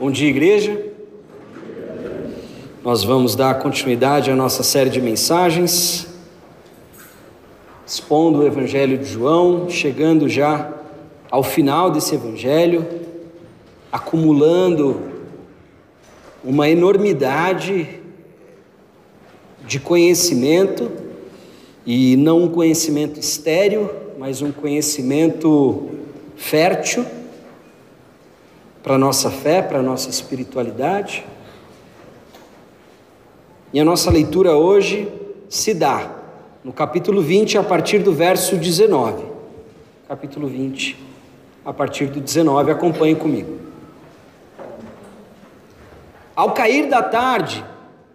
Bom dia, igreja. Nós vamos dar continuidade à nossa série de mensagens, expondo o Evangelho de João, chegando já ao final desse Evangelho, acumulando uma enormidade de conhecimento, e não um conhecimento estéreo, mas um conhecimento fértil para a nossa fé, para a nossa espiritualidade. E a nossa leitura hoje se dá no capítulo 20, a partir do verso 19. Capítulo 20, a partir do 19, acompanhe comigo. Ao cair da tarde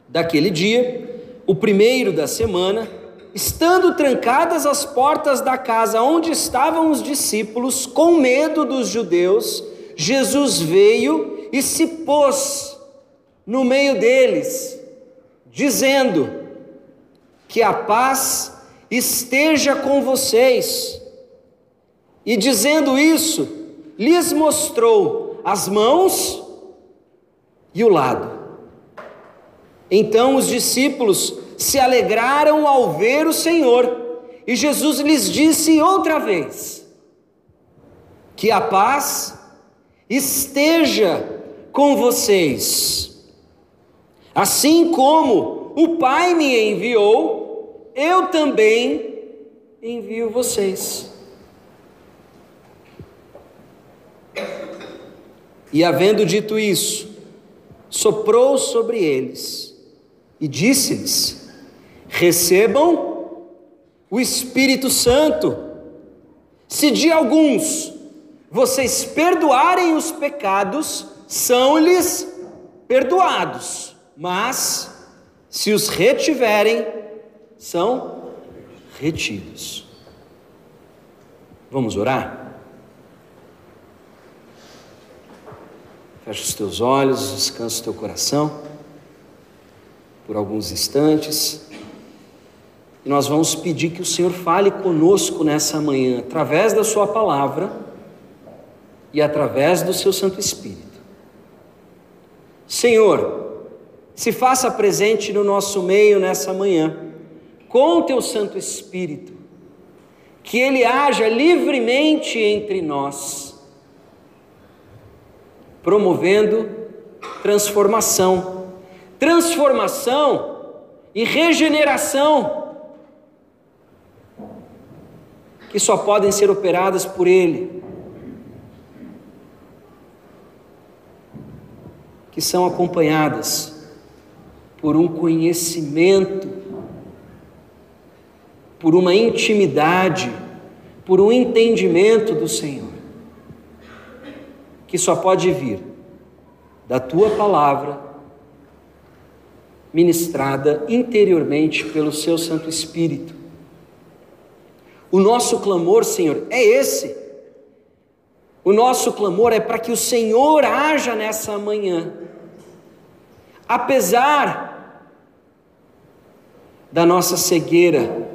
daquele dia, o primeiro da semana, estando trancadas as portas da casa onde estavam os discípulos, com medo dos judeus, Jesus veio e se pôs no meio deles, dizendo: Que a paz esteja com vocês. E dizendo isso, lhes mostrou as mãos e o lado. Então os discípulos se alegraram ao ver o Senhor, e Jesus lhes disse outra vez: Que a paz esteja com vocês. Assim como o Pai me enviou, eu também envio vocês. E havendo dito isso, soprou sobre eles e disse-lhes: Recebam o Espírito Santo. Se de alguns vocês perdoarem os pecados, são-lhes perdoados, mas se os retiverem, são retidos. Vamos orar? Fecha os teus olhos, descansa o teu coração por alguns instantes. E nós vamos pedir que o Senhor fale conosco nessa manhã, através da Sua palavra e através do seu Santo Espírito. Senhor, se faça presente no nosso meio nessa manhã, com o teu Santo Espírito, que ele haja livremente entre nós, promovendo transformação, transformação e regeneração, que só podem ser operadas por Ele que são acompanhadas por um conhecimento, por uma intimidade, por um entendimento do Senhor, que só pode vir da tua palavra, ministrada interiormente pelo seu Santo Espírito. O nosso clamor, Senhor, é esse o nosso clamor é para que o Senhor haja nessa manhã. Apesar da nossa cegueira,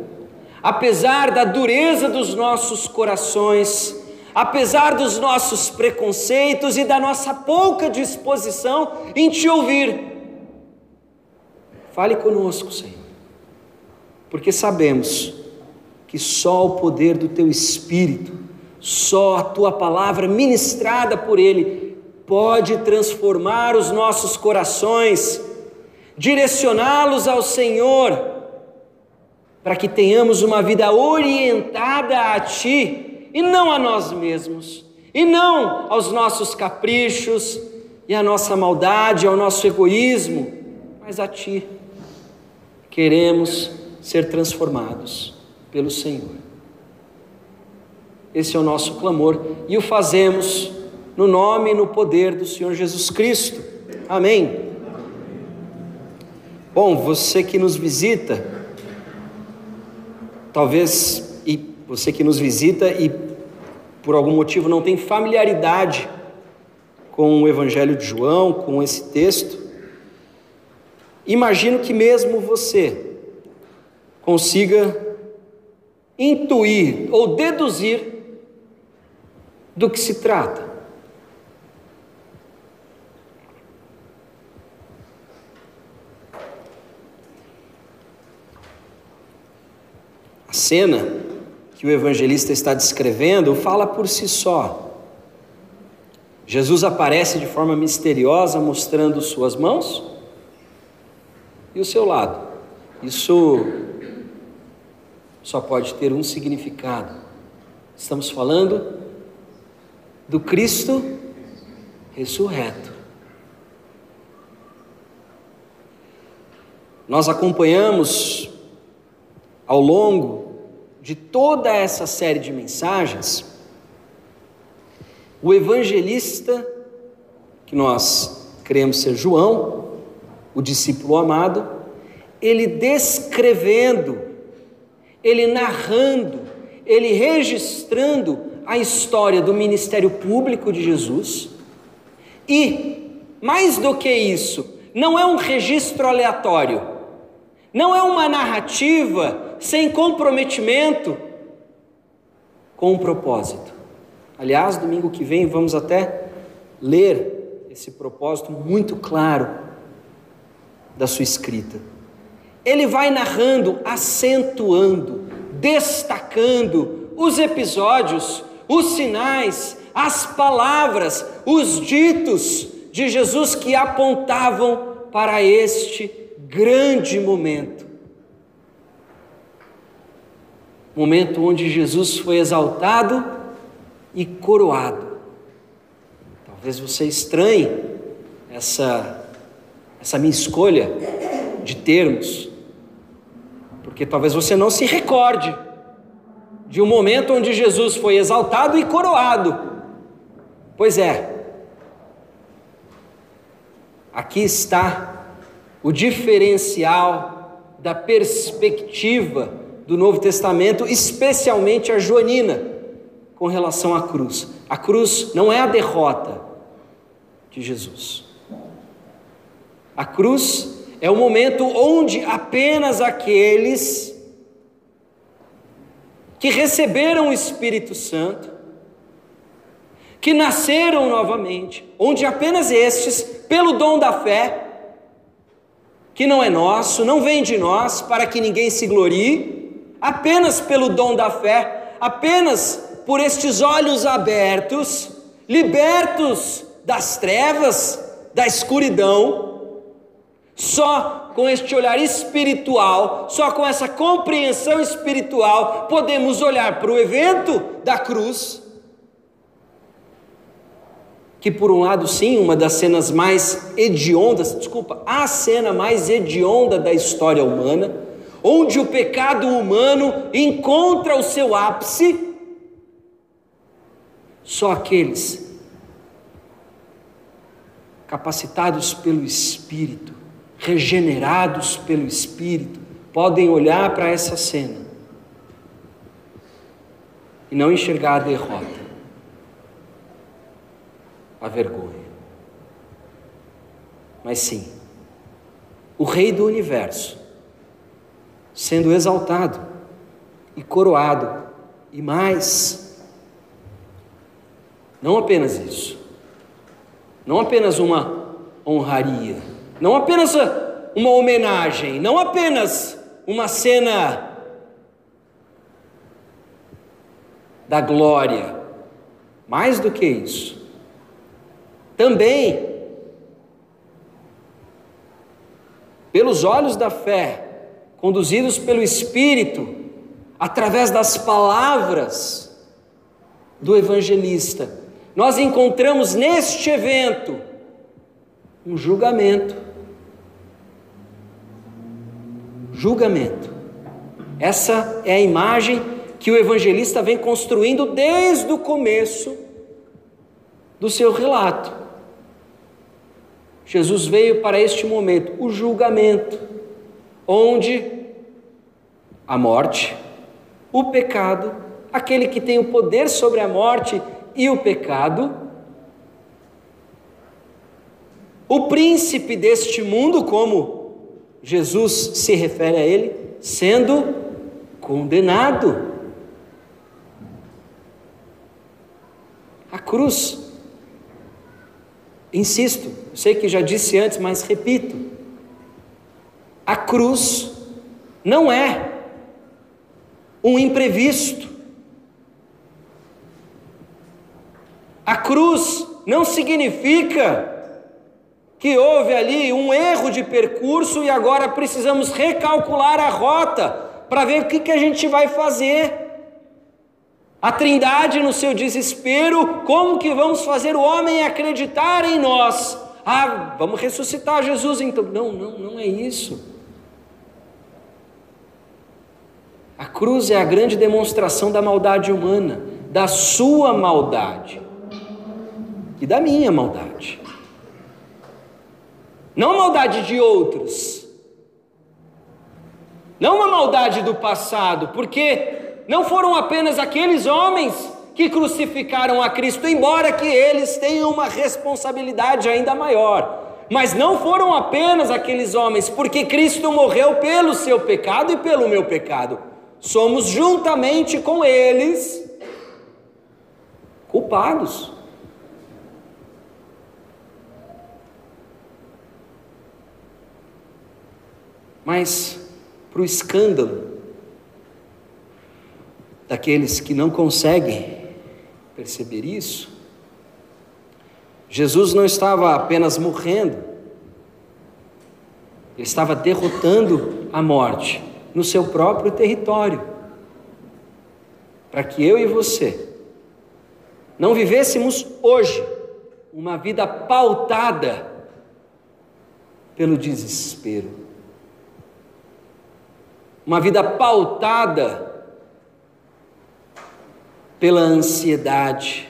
apesar da dureza dos nossos corações, apesar dos nossos preconceitos e da nossa pouca disposição em te ouvir, fale conosco, Senhor, porque sabemos que só o poder do Teu Espírito só a tua palavra ministrada por Ele pode transformar os nossos corações, direcioná-los ao Senhor, para que tenhamos uma vida orientada a Ti e não a nós mesmos, e não aos nossos caprichos e à nossa maldade, ao nosso egoísmo, mas a Ti. Queremos ser transformados pelo Senhor. Esse é o nosso clamor e o fazemos no nome e no poder do Senhor Jesus Cristo. Amém. Bom, você que nos visita, talvez e você que nos visita e por algum motivo não tem familiaridade com o Evangelho de João, com esse texto, imagino que mesmo você consiga intuir ou deduzir do que se trata. A cena que o evangelista está descrevendo fala por si só. Jesus aparece de forma misteriosa mostrando suas mãos e o seu lado. Isso só pode ter um significado. Estamos falando do Cristo ressurreto. Nós acompanhamos ao longo de toda essa série de mensagens o evangelista, que nós cremos ser João, o discípulo amado, ele descrevendo, ele narrando, ele registrando a história do ministério público de Jesus. E, mais do que isso, não é um registro aleatório, não é uma narrativa sem comprometimento com um propósito. Aliás, domingo que vem vamos até ler esse propósito muito claro da sua escrita. Ele vai narrando, acentuando, destacando os episódios, os sinais, as palavras, os ditos de Jesus que apontavam para este grande momento. Momento onde Jesus foi exaltado e coroado. Talvez você estranhe essa, essa minha escolha de termos, porque talvez você não se recorde de um momento onde Jesus foi exaltado e coroado. Pois é, aqui está o diferencial da perspectiva do Novo Testamento, especialmente a joanina com relação à cruz. A cruz não é a derrota de Jesus. A cruz é o momento onde apenas aqueles que receberam o Espírito Santo, que nasceram novamente, onde apenas estes, pelo dom da fé, que não é nosso, não vem de nós, para que ninguém se glorie, apenas pelo dom da fé, apenas por estes olhos abertos, libertos das trevas, da escuridão, só com este olhar espiritual, só com essa compreensão espiritual, podemos olhar para o evento da cruz, que por um lado, sim, uma das cenas mais hediondas, desculpa, a cena mais hedionda da história humana, onde o pecado humano encontra o seu ápice, só aqueles capacitados pelo Espírito, regenerados pelo Espírito, podem olhar para essa cena e não enxergar a derrota, a vergonha. Mas sim, o Rei do universo sendo exaltado e coroado, e mais, não apenas isso, não apenas uma honraria, não apenas uma homenagem, não apenas uma cena da glória, mais do que isso, também, pelos olhos da fé, conduzidos pelo Espírito, através das palavras do evangelista, nós encontramos neste evento um julgamento. Julgamento. Essa é a imagem que o evangelista vem construindo desde o começo do seu relato. Jesus veio para este momento, o julgamento, onde a morte, o pecado, aquele que tem o poder sobre a morte e o pecado, o príncipe deste mundo, como Jesus se refere a ele, sendo condenado. A cruz, insisto, sei que já disse antes, mas repito, a cruz não é um imprevisto. A cruz não significa que houve ali um erro de percurso e agora precisamos recalcular a rota para ver o que, que a gente vai fazer. A Trindade, no seu desespero, como que vamos fazer o homem acreditar em nós? Ah, vamos ressuscitar Jesus então. Não, não, não é isso. A cruz é a grande demonstração da maldade humana, da sua maldade e da minha maldade. Não maldade de outros, não uma maldade do passado, porque não foram apenas aqueles homens que crucificaram a Cristo, embora que eles tenham uma responsabilidade ainda maior. Mas não foram apenas aqueles homens, porque Cristo morreu pelo seu pecado e pelo meu pecado. Somos juntamente com eles culpados. Mas, para o escândalo daqueles que não conseguem perceber isso, Jesus não estava apenas morrendo, ele estava derrotando a morte no seu próprio território, para que eu e você não vivêssemos hoje uma vida pautada pelo desespero, uma vida pautada pela ansiedade,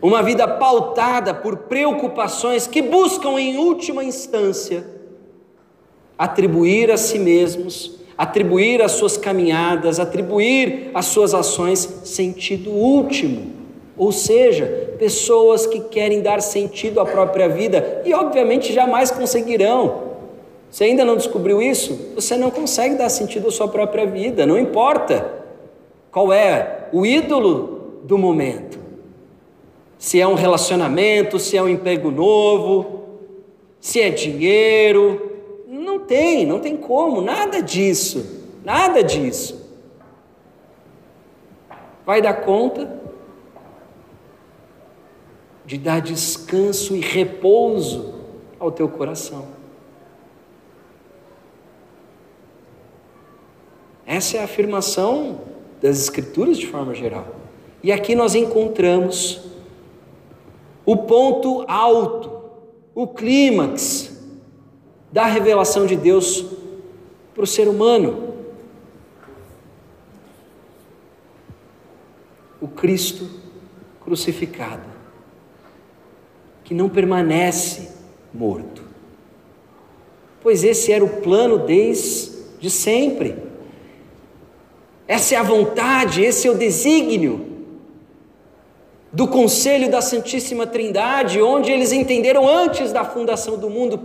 uma vida pautada por preocupações que buscam, em última instância, atribuir a si mesmos, atribuir às suas caminhadas, atribuir às suas ações sentido último. Ou seja, pessoas que querem dar sentido à própria vida e, obviamente, jamais conseguirão. Você ainda não descobriu isso? Você não consegue dar sentido à sua própria vida, não importa qual é o ídolo do momento? Se é um relacionamento, se é um emprego novo, se é dinheiro. Não tem, não tem como, nada disso, nada disso. Vai dar conta de dar descanso e repouso ao teu coração. Essa é a afirmação das Escrituras de forma geral. E aqui nós encontramos o ponto alto, o clímax da revelação de Deus para o ser humano. O Cristo crucificado, que não permanece morto. Pois esse era o plano desde sempre. Essa é a vontade, esse é o desígnio do conselho da Santíssima Trindade, onde eles entenderam antes da fundação do mundo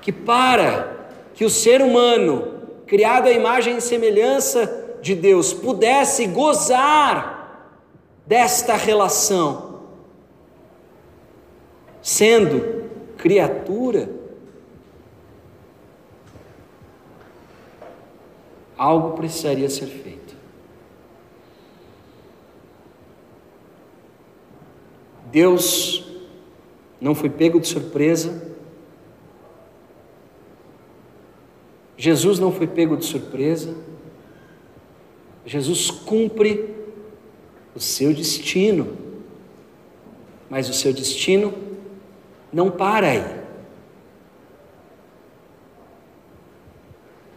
que para que o ser humano, criado à imagem e semelhança de Deus, pudesse gozar desta relação, sendo criatura, algo precisaria ser feito. Deus não foi pego de surpresa. Jesus não foi pego de surpresa. Jesus cumpre o seu destino, mas o seu destino não para aí.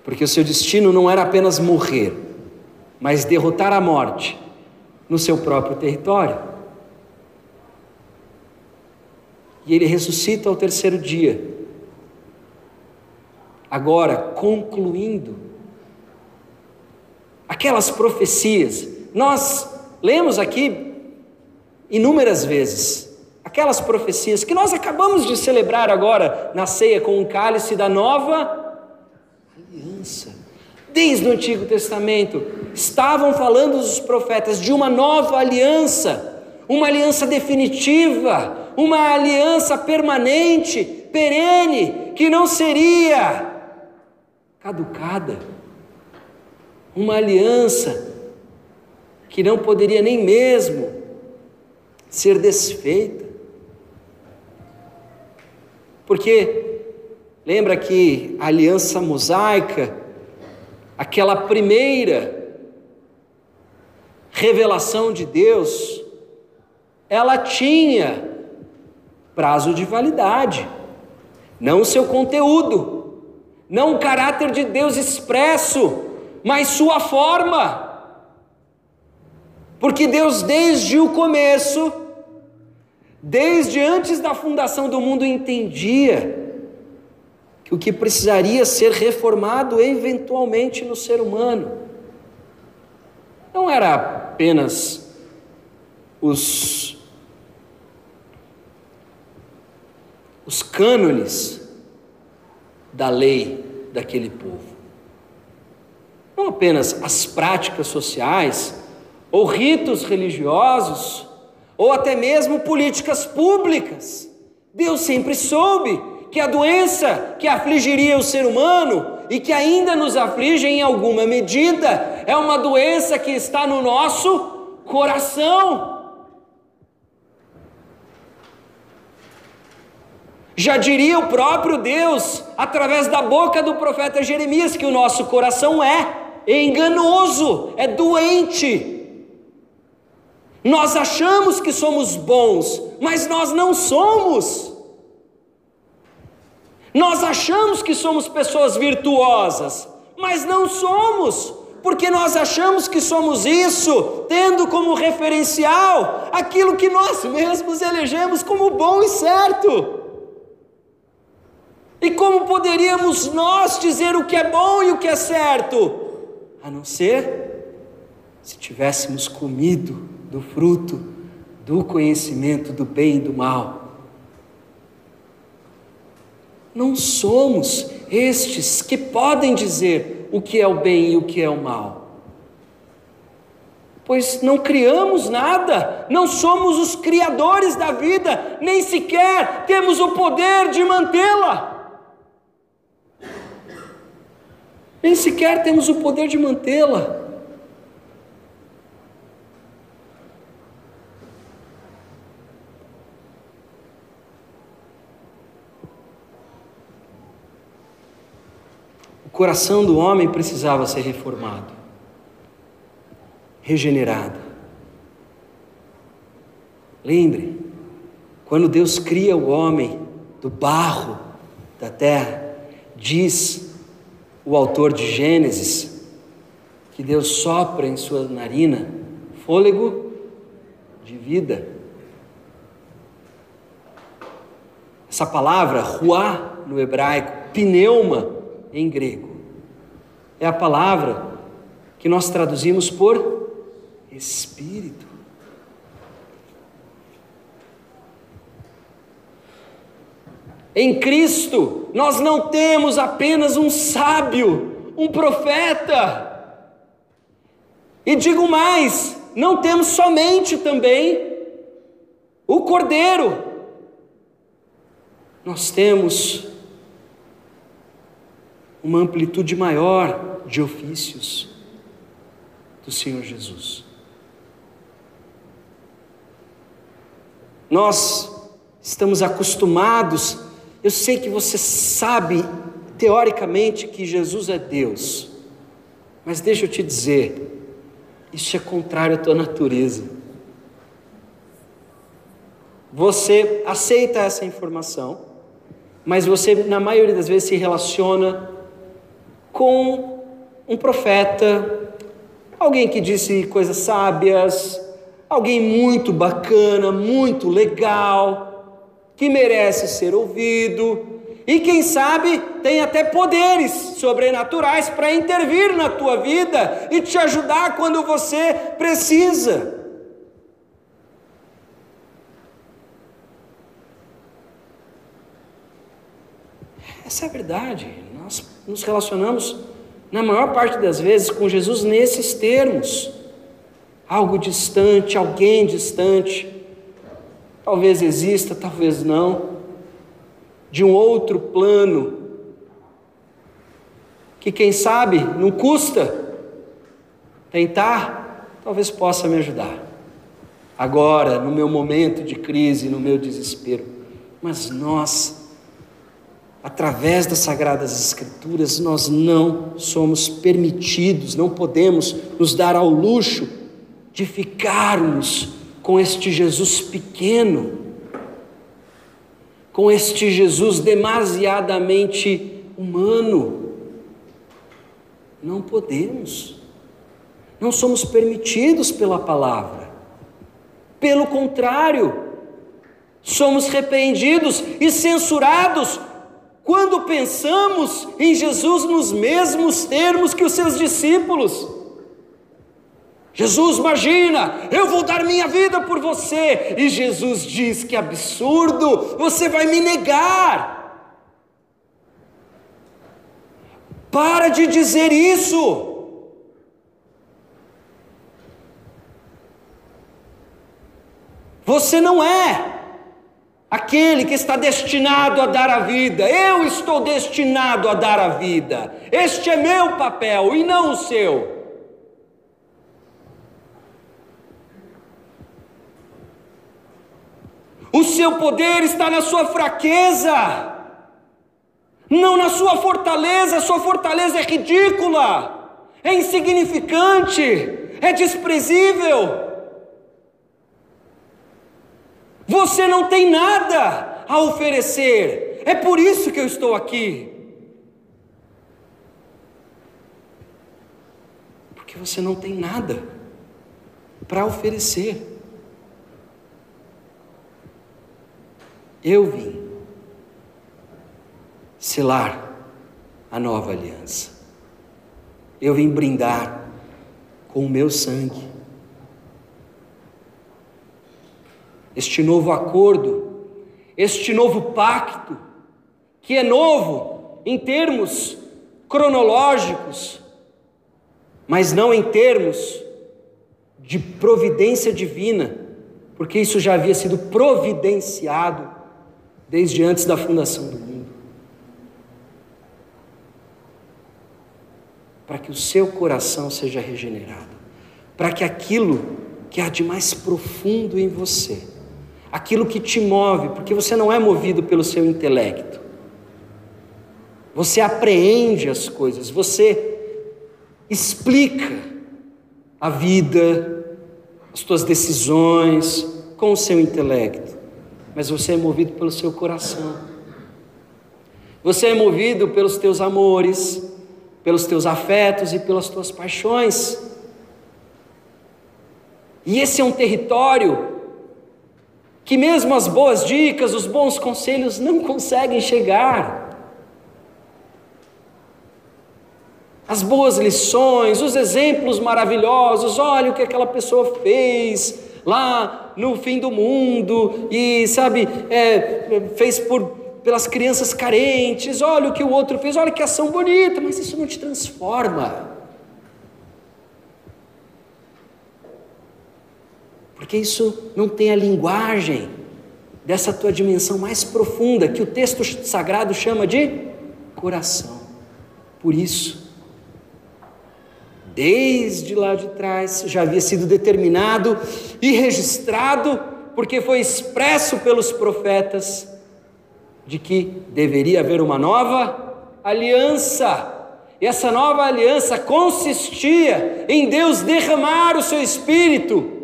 Porque o seu destino não era apenas morrer, mas derrotar a morte no seu próprio território. E ele ressuscita ao terceiro dia. Agora, concluindo aquelas profecias, nós lemos aqui inúmeras vezes aquelas profecias que nós acabamos de celebrar agora na ceia com o cálice da nova. Desde o Antigo Testamento estavam falando os profetas de uma nova aliança, uma aliança definitiva, uma aliança permanente, perene, que não seria caducada. uma aliança que não poderia nem mesmo ser desfeita. Porque lembra que a aliança mosaica, aquela primeira revelação de Deus, ela tinha prazo de validade, não seu conteúdo, não o caráter de Deus expresso, mas sua forma. Porque Deus, desde o começo, desde antes da fundação do mundo, entendia o que precisaria ser reformado eventualmente no ser humano não era apenas os, os cânones da lei daquele povo, não apenas as práticas sociais ou ritos religiosos, ou até mesmo políticas públicas. Deus sempre soube que a doença que afligiria o ser humano e que ainda nos aflige em alguma medida é uma doença que está no nosso coração. Já diria o próprio Deus, através da boca do profeta Jeremias, que o nosso coração é enganoso, é doente. Nós achamos que somos bons, mas nós não somos. Nós achamos que somos pessoas virtuosas, mas não somos, porque nós achamos que somos isso, tendo como referencial aquilo que nós mesmos elegemos como bom e certo. E como poderíamos nós dizer o que é bom e o que é certo? A não ser se tivéssemos comido do fruto do conhecimento do bem e do mal. Não somos estes que podem dizer o que é o bem e o que é o mal. Pois não criamos nada, não somos os criadores da vida, nem sequer temos o poder de mantê-la. Nem sequer temos o poder de mantê-la. Coração do homem precisava ser reformado, regenerado. Lembre, quando Deus cria o homem do barro da terra, diz o autor de Gênesis que Deus sopra em sua narina fôlego de vida. Essa palavra, ruá no hebraico, pneuma em grego. É a palavra que nós traduzimos por Espírito. Em Cristo, nós não temos apenas um sábio, um profeta. E digo mais, não temos somente também o Cordeiro. Nós temos uma amplitude maior de ofícios do Senhor Jesus. Nós estamos acostumados, eu sei que você sabe teoricamente que Jesus é Deus, mas deixa eu te dizer, isso é contrário à tua natureza. Você aceita essa informação, mas você, na maioria das vezes, se relaciona com um profeta, alguém que disse coisas sábias, alguém muito bacana, muito legal, que merece ser ouvido. E quem sabe tem até poderes sobrenaturais para intervir na tua vida e te ajudar quando você precisa. Essa é a verdade. Nos relacionamos, na maior parte das vezes, com Jesus nesses termos. Algo distante, alguém distante. Talvez exista, talvez não. De um outro plano. Que quem sabe não custa tentar, talvez possa me ajudar. Agora, no meu momento de crise, no meu desespero. Mas nós, através das Sagradas Escrituras, nós não somos permitidos, não podemos nos dar ao luxo de ficarmos com este Jesus pequeno, com este Jesus demasiadamente humano. Não podemos, não somos permitidos pela palavra, pelo contrário, somos repreendidos e censurados quando pensamos em Jesus nos mesmos termos que os seus discípulos. Jesus, imagina, eu vou dar minha vida por você. E Jesus diz: que absurdo, você vai me negar. Para de dizer isso. Você não é aquele que está destinado a dar a vida. Eu estou destinado a dar a vida. Este é meu papel e não o seu. O seu poder está na sua fraqueza, não na sua fortaleza. Sua fortaleza é ridícula, é insignificante, é desprezível. Você não tem nada a oferecer, é por isso que eu estou aqui. Porque você não tem nada para oferecer. Eu vim selar a nova aliança. Eu vim brindar com o meu sangue. Este novo acordo, este novo pacto, que é novo em termos cronológicos, mas não em termos de providência divina, porque isso já havia sido providenciado desde antes da fundação do mundo. Para que o seu coração seja regenerado, para que aquilo que há de mais profundo em você, aquilo que te move, porque você não é movido pelo seu intelecto, você apreende as coisas, você explica a vida, as suas decisões com o seu intelecto mas você é movido pelo seu coração. Você é movido pelos teus amores, pelos teus afetos e pelas tuas paixões. E esse é um território que, mesmo as boas dicas, os bons conselhos não conseguem chegar. As boas lições, os exemplos maravilhosos, olha o que aquela pessoa fez, lá no fim do mundo e, sabe, é, fez por, pelas crianças carentes, olha o que o outro fez, olha que ação bonita, mas isso não te transforma. Porque isso não tem a linguagem dessa tua dimensão mais profunda, que o texto sagrado chama de coração. Por isso, desde lá de trás já havia sido determinado e registrado, porque foi expresso pelos profetas, de que deveria haver uma nova aliança. E essa nova aliança consistia em Deus derramar o seu espírito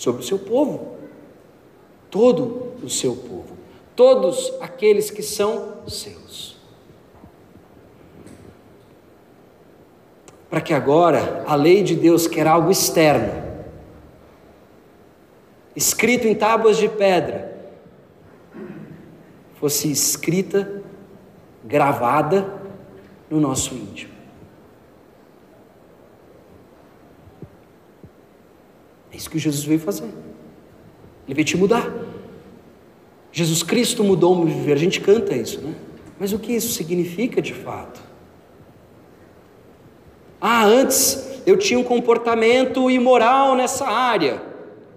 sobre o seu povo, todo o seu povo, todos aqueles que são seus. para que agora a lei de Deus, que era algo externo, escrito em tábuas de pedra, fosse escrita, gravada no nosso íntimo. Isso que Jesus veio fazer. Ele veio te mudar. Jesus Cristo mudou o meu viver. A gente canta isso, né? Mas o que isso significa de fato? Ah, antes eu tinha um comportamento imoral nessa área.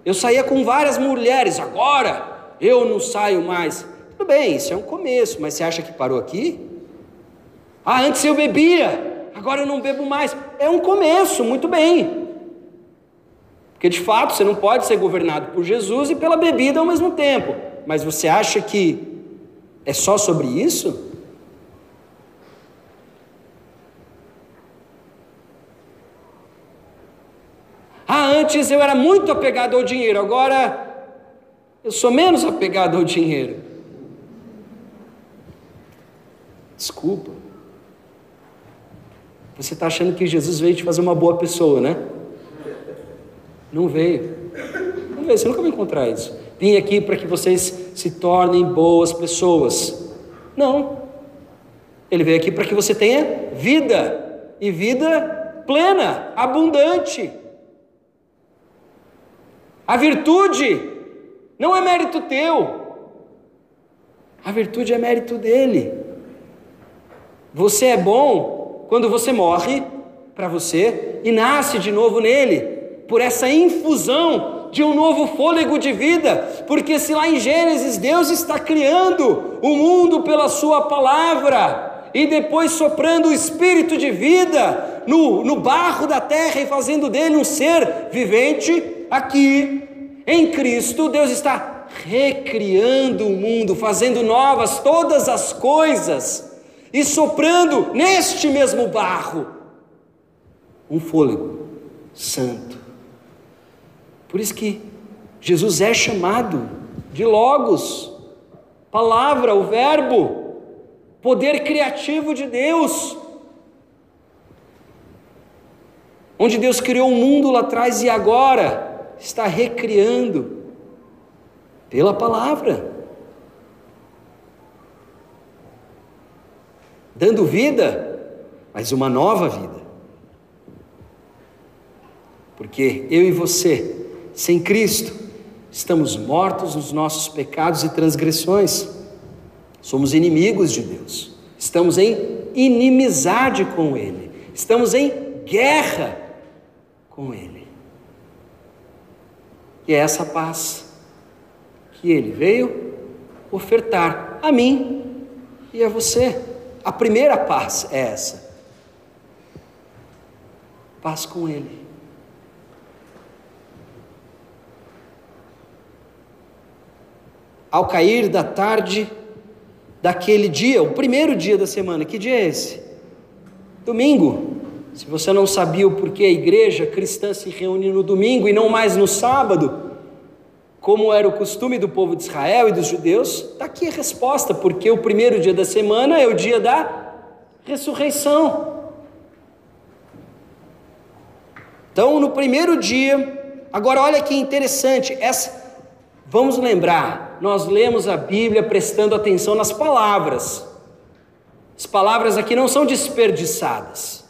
Eu saía com várias mulheres, agora eu não saio mais. Tudo bem, isso é um começo, mas você acha que parou aqui? Ah, antes eu bebia, agora eu não bebo mais. É um começo, muito bem. Porque de fato você não pode ser governado por Jesus e pela bebida ao mesmo tempo. Mas você acha que é só sobre isso? Ah, antes eu era muito apegado ao dinheiro, agora eu sou menos apegado ao dinheiro. Desculpa. Você está achando que Jesus veio te fazer uma boa pessoa, né? Não veio. Não veio, você nunca vai encontrar isso. Vim aqui para que vocês se tornem boas pessoas. Não. Ele veio aqui para que você tenha vida, e vida plena, abundante. A virtude não é mérito teu, a virtude é mérito dele. Você é bom quando você morre para você e nasce de novo nele, por essa infusão de um novo fôlego de vida, porque se lá em Gênesis Deus está criando o mundo pela Sua palavra, e depois soprando o espírito de vida no, no barro da terra e fazendo dele um ser vivente, aqui em Cristo, Deus está recriando o mundo, fazendo novas todas as coisas e soprando neste mesmo barro um fôlego santo. Por isso que Jesus é chamado de Logos, palavra, o Verbo, poder criativo de Deus. Onde Deus criou o mundo lá atrás e agora está recriando pela palavra. dando vida, mas uma nova vida. Porque eu e você, sem Cristo, estamos mortos nos nossos pecados e transgressões, somos inimigos de Deus, estamos em inimizade com Ele, estamos em guerra com Ele. E é essa paz que Ele veio ofertar a mim e a você. A primeira paz é essa. Paz com Ele. Ao cair da tarde daquele dia, o primeiro dia da semana, que dia é esse? Domingo. Se você não sabia o porquê a igreja cristã se reúne no domingo e não mais no sábado, como era o costume do povo de Israel e dos judeus, está aqui a resposta, porque o primeiro dia da semana é o dia da ressurreição. Então, no primeiro dia, agora olha que interessante, essa, vamos lembrar, nós lemos a Bíblia prestando atenção nas palavras. As palavras aqui não são desperdiçadas.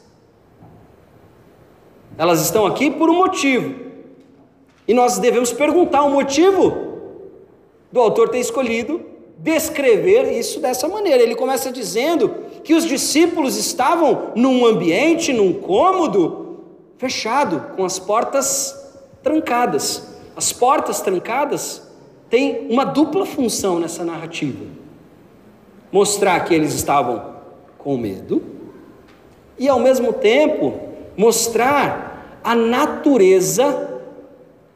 Elas estão aqui por um motivo. E nós devemos perguntar o motivo do autor ter escolhido descrever isso dessa maneira. Ele começa dizendo que os discípulos estavam num ambiente, num cômodo fechado, com as portas trancadas. As portas trancadas têm uma dupla função nessa narrativa: mostrar que eles estavam com medo e, ao mesmo tempo, mostrar a natureza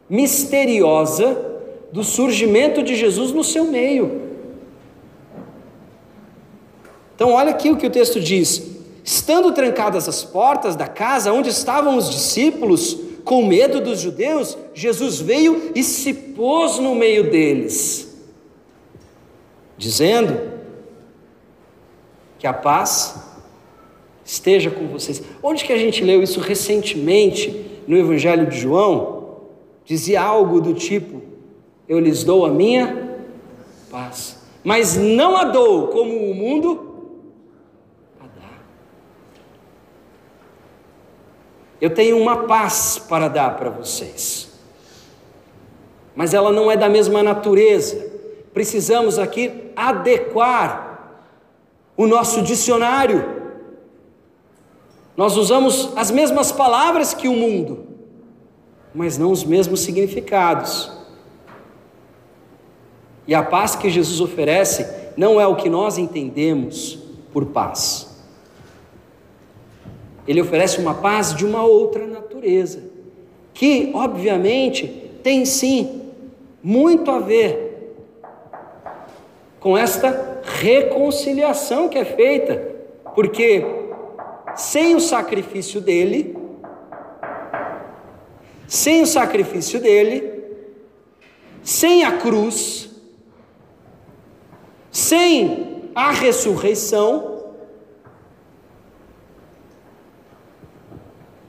misteriosa do surgimento de Jesus no seu meio. Então, olha aqui o que o texto diz: estando trancadas as portas da casa onde estavam os discípulos, com medo dos judeus, Jesus veio e se pôs no meio deles, dizendo que a paz esteja com vocês. Onde que a gente leu isso recentemente no Evangelho de João? dizia algo do tipo: Eu lhes dou a minha paz, mas não a dou como o mundo a dá. Eu tenho uma paz para dar para vocês, mas ela não é da mesma natureza. Precisamos aqui adequar o nosso dicionário. Nós usamos as mesmas palavras que o mundo, mas não os mesmos significados. E a paz que Jesus oferece não é o que nós entendemos por paz. Ele oferece uma paz de uma outra natureza, que, obviamente, tem sim muito a ver com esta reconciliação que é feita, porque sem o sacrifício dele, sem o sacrifício dele, sem a cruz, sem a ressurreição,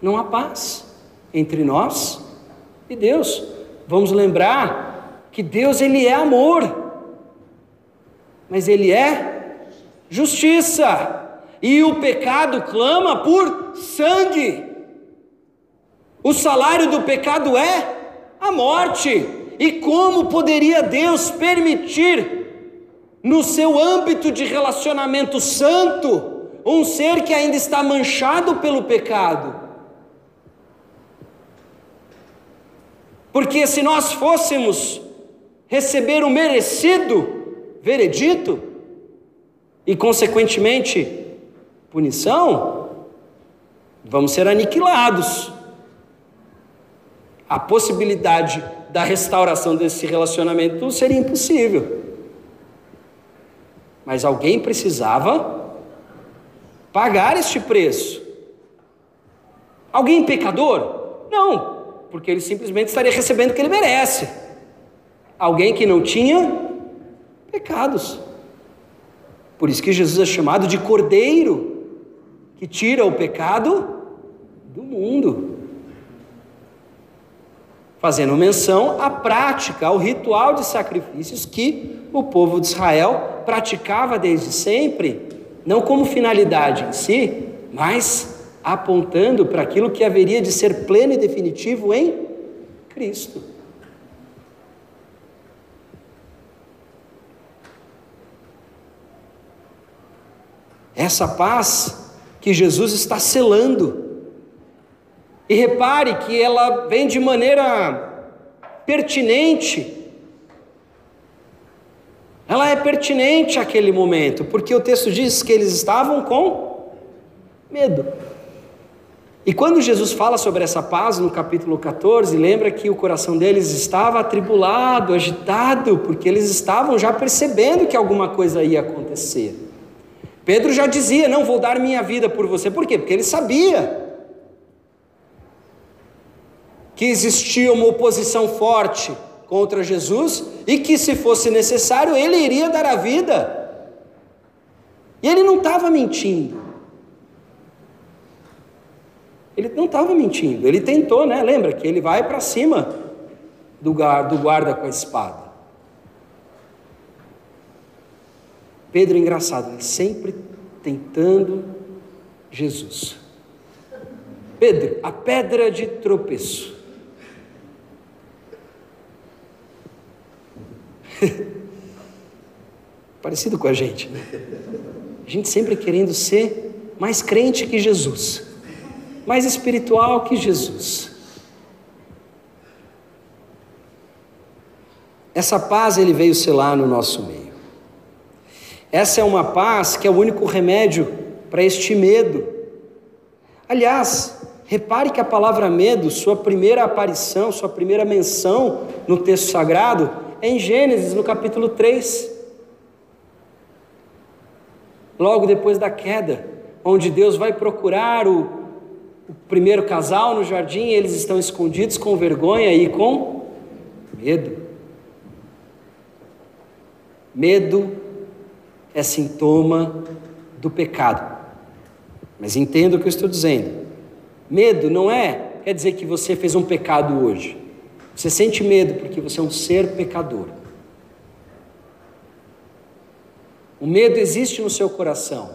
não há paz entre nós e Deus. Vamos lembrar que Deus ele é amor, mas ele é justiça. E o pecado clama por sangue. O salário do pecado é a morte. E como poderia Deus permitir, no seu âmbito de relacionamento santo, um ser que ainda está manchado pelo pecado? Porque se nós fôssemos receber o merecido veredito e, consequentemente, punição, vamos ser aniquilados. A possibilidade da restauração desse relacionamento seria impossível. Mas alguém precisava pagar este preço. Alguém pecador? Não, porque ele simplesmente estaria recebendo o que ele merece. Alguém que não tinha pecados. Por isso que Jesus é chamado de Cordeiro, que tira o pecado do mundo. Fazendo menção à prática, ao ritual de sacrifícios que o povo de Israel praticava desde sempre, não como finalidade em si, mas apontando para aquilo que haveria de ser pleno e definitivo em Cristo. Essa paz que Jesus está selando. E repare que ela vem de maneira pertinente. Ela é pertinente àquele momento, porque o texto diz que eles estavam com medo. E quando Jesus fala sobre essa paz no capítulo 14, lembra que o coração deles estava atribulado, agitado, porque eles estavam já percebendo que alguma coisa ia acontecer. Pedro já dizia: Não vou dar minha vida por você. Por quê? Porque ele sabia que existia uma oposição forte contra Jesus e que, se fosse necessário, ele iria dar a vida. E ele não estava mentindo. Ele não estava mentindo, ele tentou, né? Lembra que ele vai para cima do guarda, do guarda com a espada. Pedro engraçado, ele sempre tentando Jesus. Pedro, a pedra de tropeço. Parecido com a gente, né? A gente sempre querendo ser mais crente que Jesus mais espiritual que Jesus. Essa paz ele veio selar no nosso meio. Essa é uma paz que é o único remédio para este medo. Aliás, repare que a palavra medo, sua primeira aparição, sua primeira menção no texto sagrado é em Gênesis, no capítulo 3. Logo depois da queda, onde Deus vai procurar o, o primeiro casal no jardim, eles estão escondidos com vergonha e com medo. Medo é sintoma do pecado. Mas entenda o que eu estou dizendo. Medo não é, quer dizer que você fez um pecado hoje. Você sente medo porque você é um ser pecador. O medo existe no seu coração,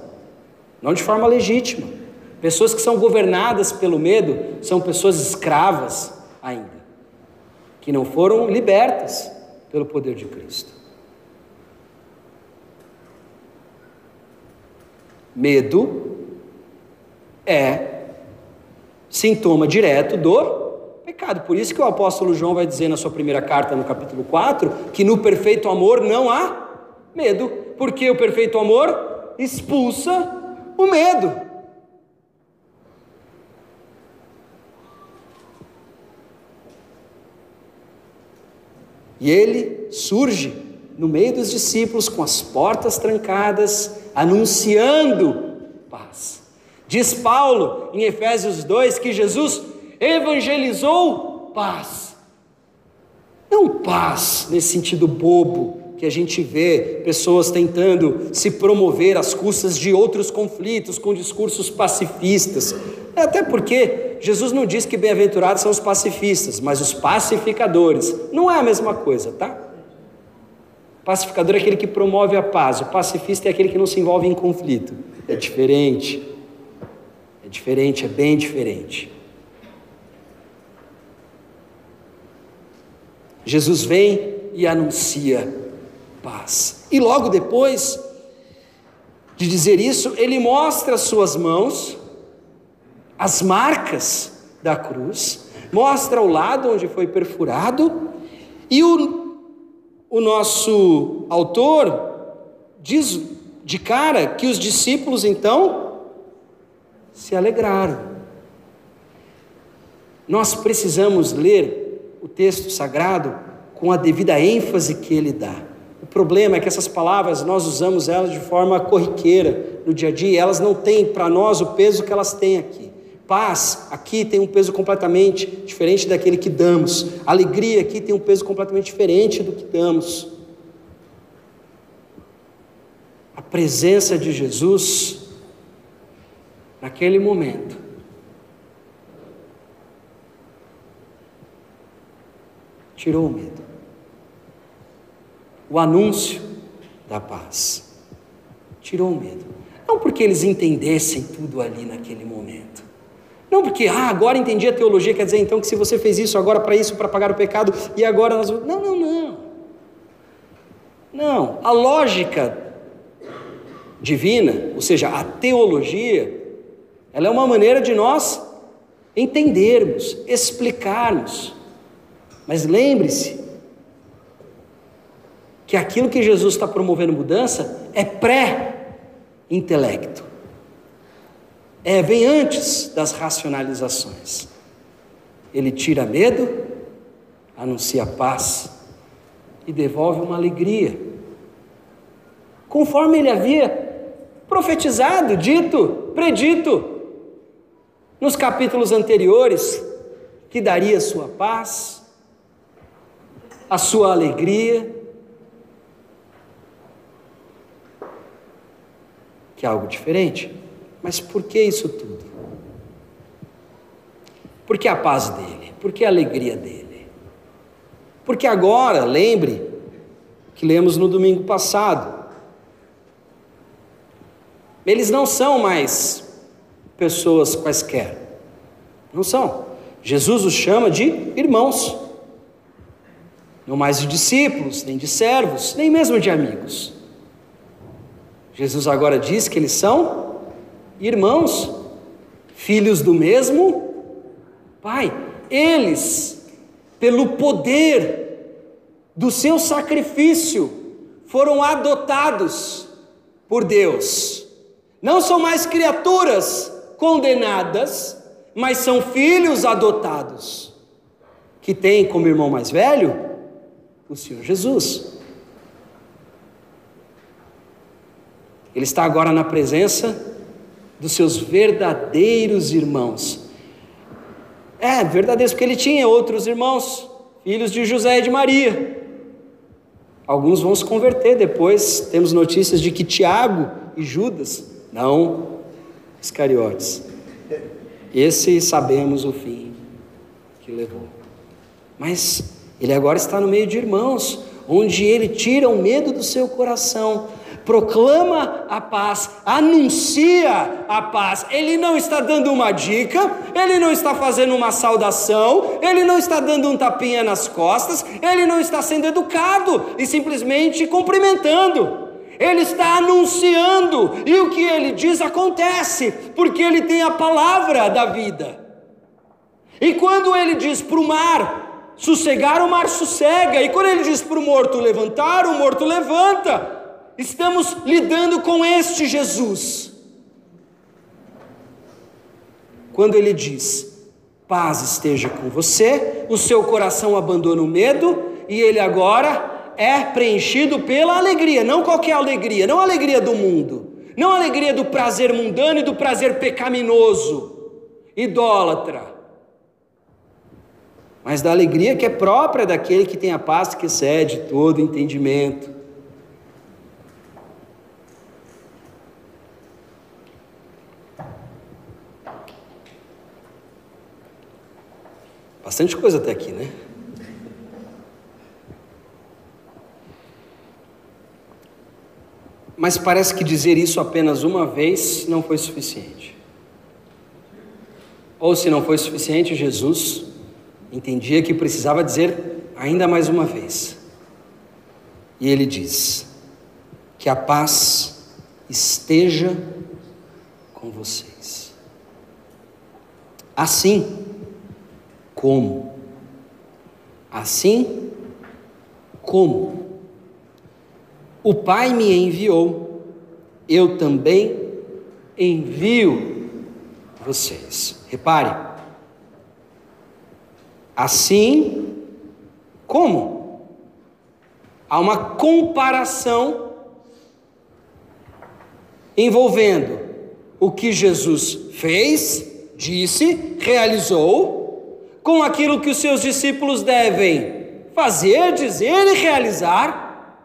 não de forma legítima. Pessoas que são governadas pelo medo são pessoas escravas ainda, que não foram libertas pelo poder de Cristo. Medo é sintoma direto do pecado. Por isso que o apóstolo João vai dizer na sua primeira carta, no capítulo 4, que no perfeito amor não há medo, porque o perfeito amor expulsa o medo. E ele surge no meio dos discípulos com as portas trancadas, anunciando paz. Diz Paulo em Efésios 2 que Jesus evangelizou paz. Não paz nesse sentido bobo, que a gente vê pessoas tentando se promover às custas de outros conflitos com discursos pacifistas. Até porque Jesus não diz que bem-aventurados são os pacifistas, mas os pacificadores. Não é a mesma coisa, tá? Pacificador é aquele que promove a paz, o pacifista é aquele que não se envolve em conflito. É diferente. É diferente, é bem diferente. Jesus vem e anuncia paz. E logo depois de dizer isso, ele mostra as suas mãos, as marcas da cruz, mostra o lado onde foi perfurado, e o, o nosso autor diz de cara que os discípulos então se alegraram. Nós precisamos ler o texto sagrado com a devida ênfase que ele dá. Problema é que essas palavras nós usamos elas de forma corriqueira no dia a dia, elas não têm para nós o peso que elas têm aqui. Paz aqui tem um peso completamente diferente daquele que damos. Alegria aqui tem um peso completamente diferente do que damos. A presença de Jesus naquele momento tirou o medo o anúncio da paz. Tirou o medo. Não porque eles entendessem tudo ali naquele momento. Não porque, ah, agora entendi a teologia, quer dizer então que se você fez isso agora para isso, para pagar o pecado, e agora nós. Não, não, não. Não. A lógica divina, ou seja, a teologia, ela é uma maneira de nós entendermos, explicarmos. Mas lembre-se, que aquilo que Jesus está promovendo mudança é pré-intelecto. É, vem antes das racionalizações. Ele tira medo, anuncia paz e devolve uma alegria. Conforme ele havia profetizado, dito, predito nos capítulos anteriores, que daria sua paz, a sua alegria, que é algo diferente. Mas por que isso tudo? Por que a paz dele? Por que a alegria dele? Porque agora, lembre que lemos no domingo passado, eles não são mais pessoas quaisquer. Não são. Jesus os chama de irmãos. Não mais de discípulos, nem de servos, nem mesmo de amigos. Jesus agora diz que eles são irmãos, filhos do mesmo Pai. Eles, pelo poder do seu sacrifício, foram adotados por Deus. Não são mais criaturas condenadas, mas são filhos adotados, que têm como irmão mais velho o Senhor Jesus. Ele está agora na presença dos seus verdadeiros irmãos. É, verdadeiros, porque ele tinha outros irmãos, filhos de José e de Maria. Alguns vão se converter depois. Temos notícias de que Tiago e Judas, não Iscariotes. Esse sabemos o fim que levou. Mas ele agora está no meio de irmãos, onde ele tira o medo do seu coração proclama a paz, anuncia a paz. Ele não está dando uma dica, ele não está fazendo uma saudação, ele não está dando um tapinha nas costas, ele não está sendo educado e simplesmente cumprimentando. Ele está anunciando, e o que ele diz acontece, porque ele tem a palavra da vida. E quando ele diz para o mar sossegar, o mar sossega, e quando ele diz para o morto levantar, o morto levanta. Estamos lidando com este Jesus. Quando ele diz: Paz esteja com você, o seu coração abandona o medo e ele agora é preenchido pela alegria, não qualquer alegria, não a alegria do mundo, não a alegria do prazer mundano e do prazer pecaminoso, idólatra, mas da alegria que é própria daquele que tem a paz que excede todo entendimento. Bastante coisa até aqui, né? Mas parece que dizer isso apenas uma vez não foi suficiente. Ou se não foi suficiente, Jesus entendia que precisava dizer ainda mais uma vez. E ele diz: Que a paz esteja com vocês. Assim como? Assim como o Pai me enviou, eu também envio vocês. Repare, Assim como há uma comparação envolvendo o que Jesus fez, disse, realizou, com aquilo que os seus discípulos devem fazer, dizer e realizar.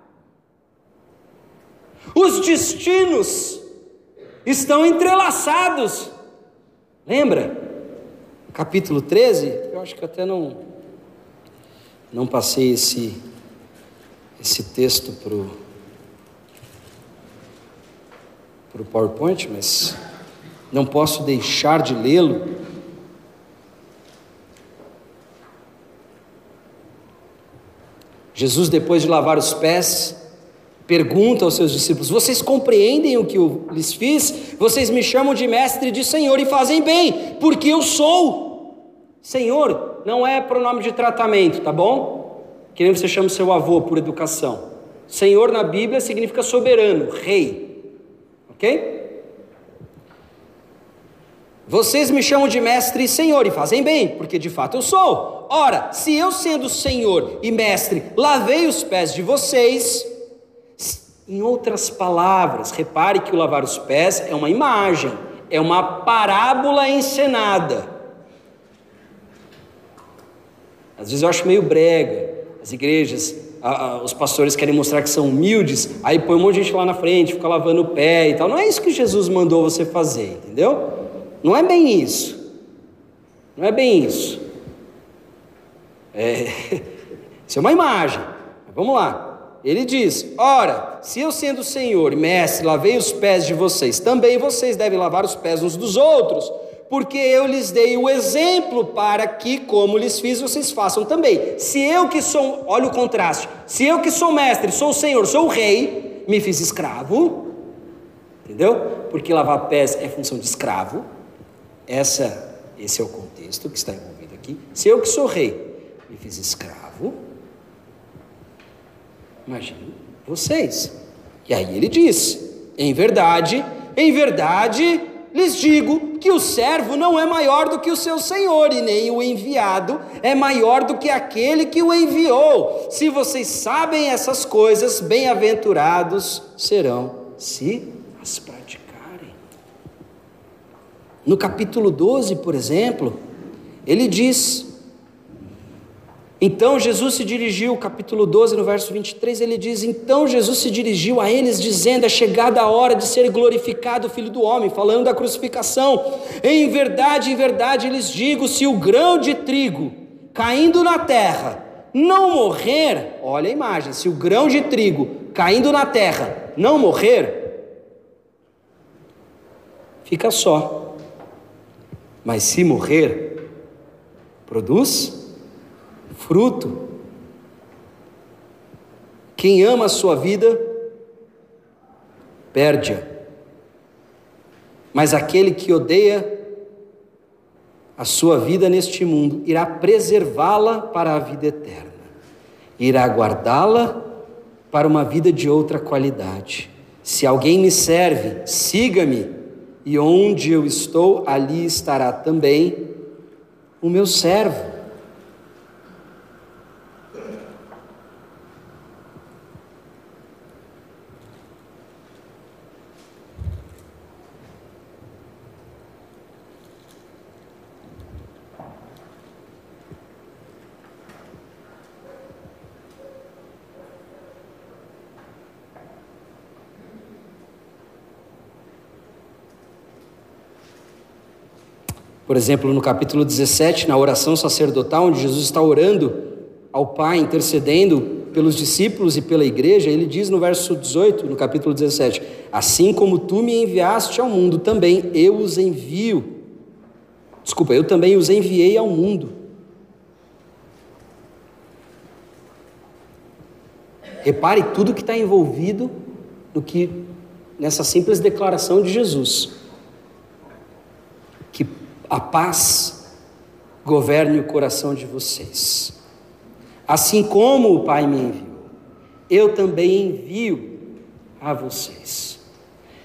Os destinos estão entrelaçados. Lembra? capítulo 13, eu acho que até não, não passei esse, esse texto para o PowerPoint, mas não posso deixar de lê-lo. Jesus, depois de lavar os pés, pergunta aos seus discípulos: Vocês compreendem o que eu lhes fiz? Vocês me chamam de mestre e de senhor e fazem bem, porque eu sou. Senhor não é pronome de tratamento, tá bom? Que nem você chama seu avô por educação. Senhor na Bíblia significa soberano, rei. Ok? Vocês me chamam de mestre e senhor e fazem bem, porque de fato eu sou. Ora, se eu sendo senhor e mestre lavei os pés de vocês, em outras palavras, repare que o lavar os pés é uma imagem, é uma parábola encenada. Às vezes eu acho meio brega. As igrejas, a, a, os pastores querem mostrar que são humildes, aí põe um monte de gente lá na frente, fica lavando o pé e tal. Não é isso que Jesus mandou você fazer, entendeu? Não é bem isso. Não é bem isso. É, isso é uma imagem. Vamos lá. Ele diz: Ora, se eu sendo Senhor e Mestre lavei os pés de vocês, também vocês devem lavar os pés uns dos outros porque eu lhes dei o exemplo para que, como lhes fiz, vocês façam também. Se eu que sou, olha o contraste, se eu que sou mestre, sou o Senhor, sou o rei, me fiz escravo, entendeu? Porque lavar pés é função de escravo, essa, esse é o contexto que está envolvido aqui. Se eu que sou rei, me fiz escravo, imagine vocês. E aí ele diz: em verdade, em verdade, lhes digo que o servo não é maior do que o seu senhor, e nem o enviado é maior do que aquele que o enviou. Se vocês sabem essas coisas, bem-aventurados serão se as praticarem. No capítulo 12, por exemplo, ele diz: então Jesus se dirigiu, capítulo 12, no verso 23, ele diz: Então Jesus se dirigiu a eles, dizendo: É chegada a hora de ser glorificado o Filho do Homem, falando da crucificação. Em verdade, em verdade lhes digo: se o grão de trigo caindo na terra não morrer, olha a imagem, se o grão de trigo caindo na terra não morrer, fica só. Mas se morrer, produz fruto. Quem ama a sua vida, perde-a. Mas aquele que odeia a sua vida neste mundo irá preservá-la para a vida eterna, irá guardá-la para uma vida de outra qualidade. Se alguém me serve, siga-me, e onde eu estou, ali estará também o meu servo. Por exemplo, no capítulo 17, na oração sacerdotal, onde Jesus está orando ao Pai, intercedendo pelos discípulos e pela igreja, ele diz no verso 18, no capítulo 17: Assim como tu me enviaste ao mundo, também eu os envio. Desculpa, eu também os enviei ao mundo. Repare tudo que está envolvido no que nessa simples declaração de Jesus. A paz governe o coração de vocês. Assim como o Pai me enviou, eu também envio a vocês.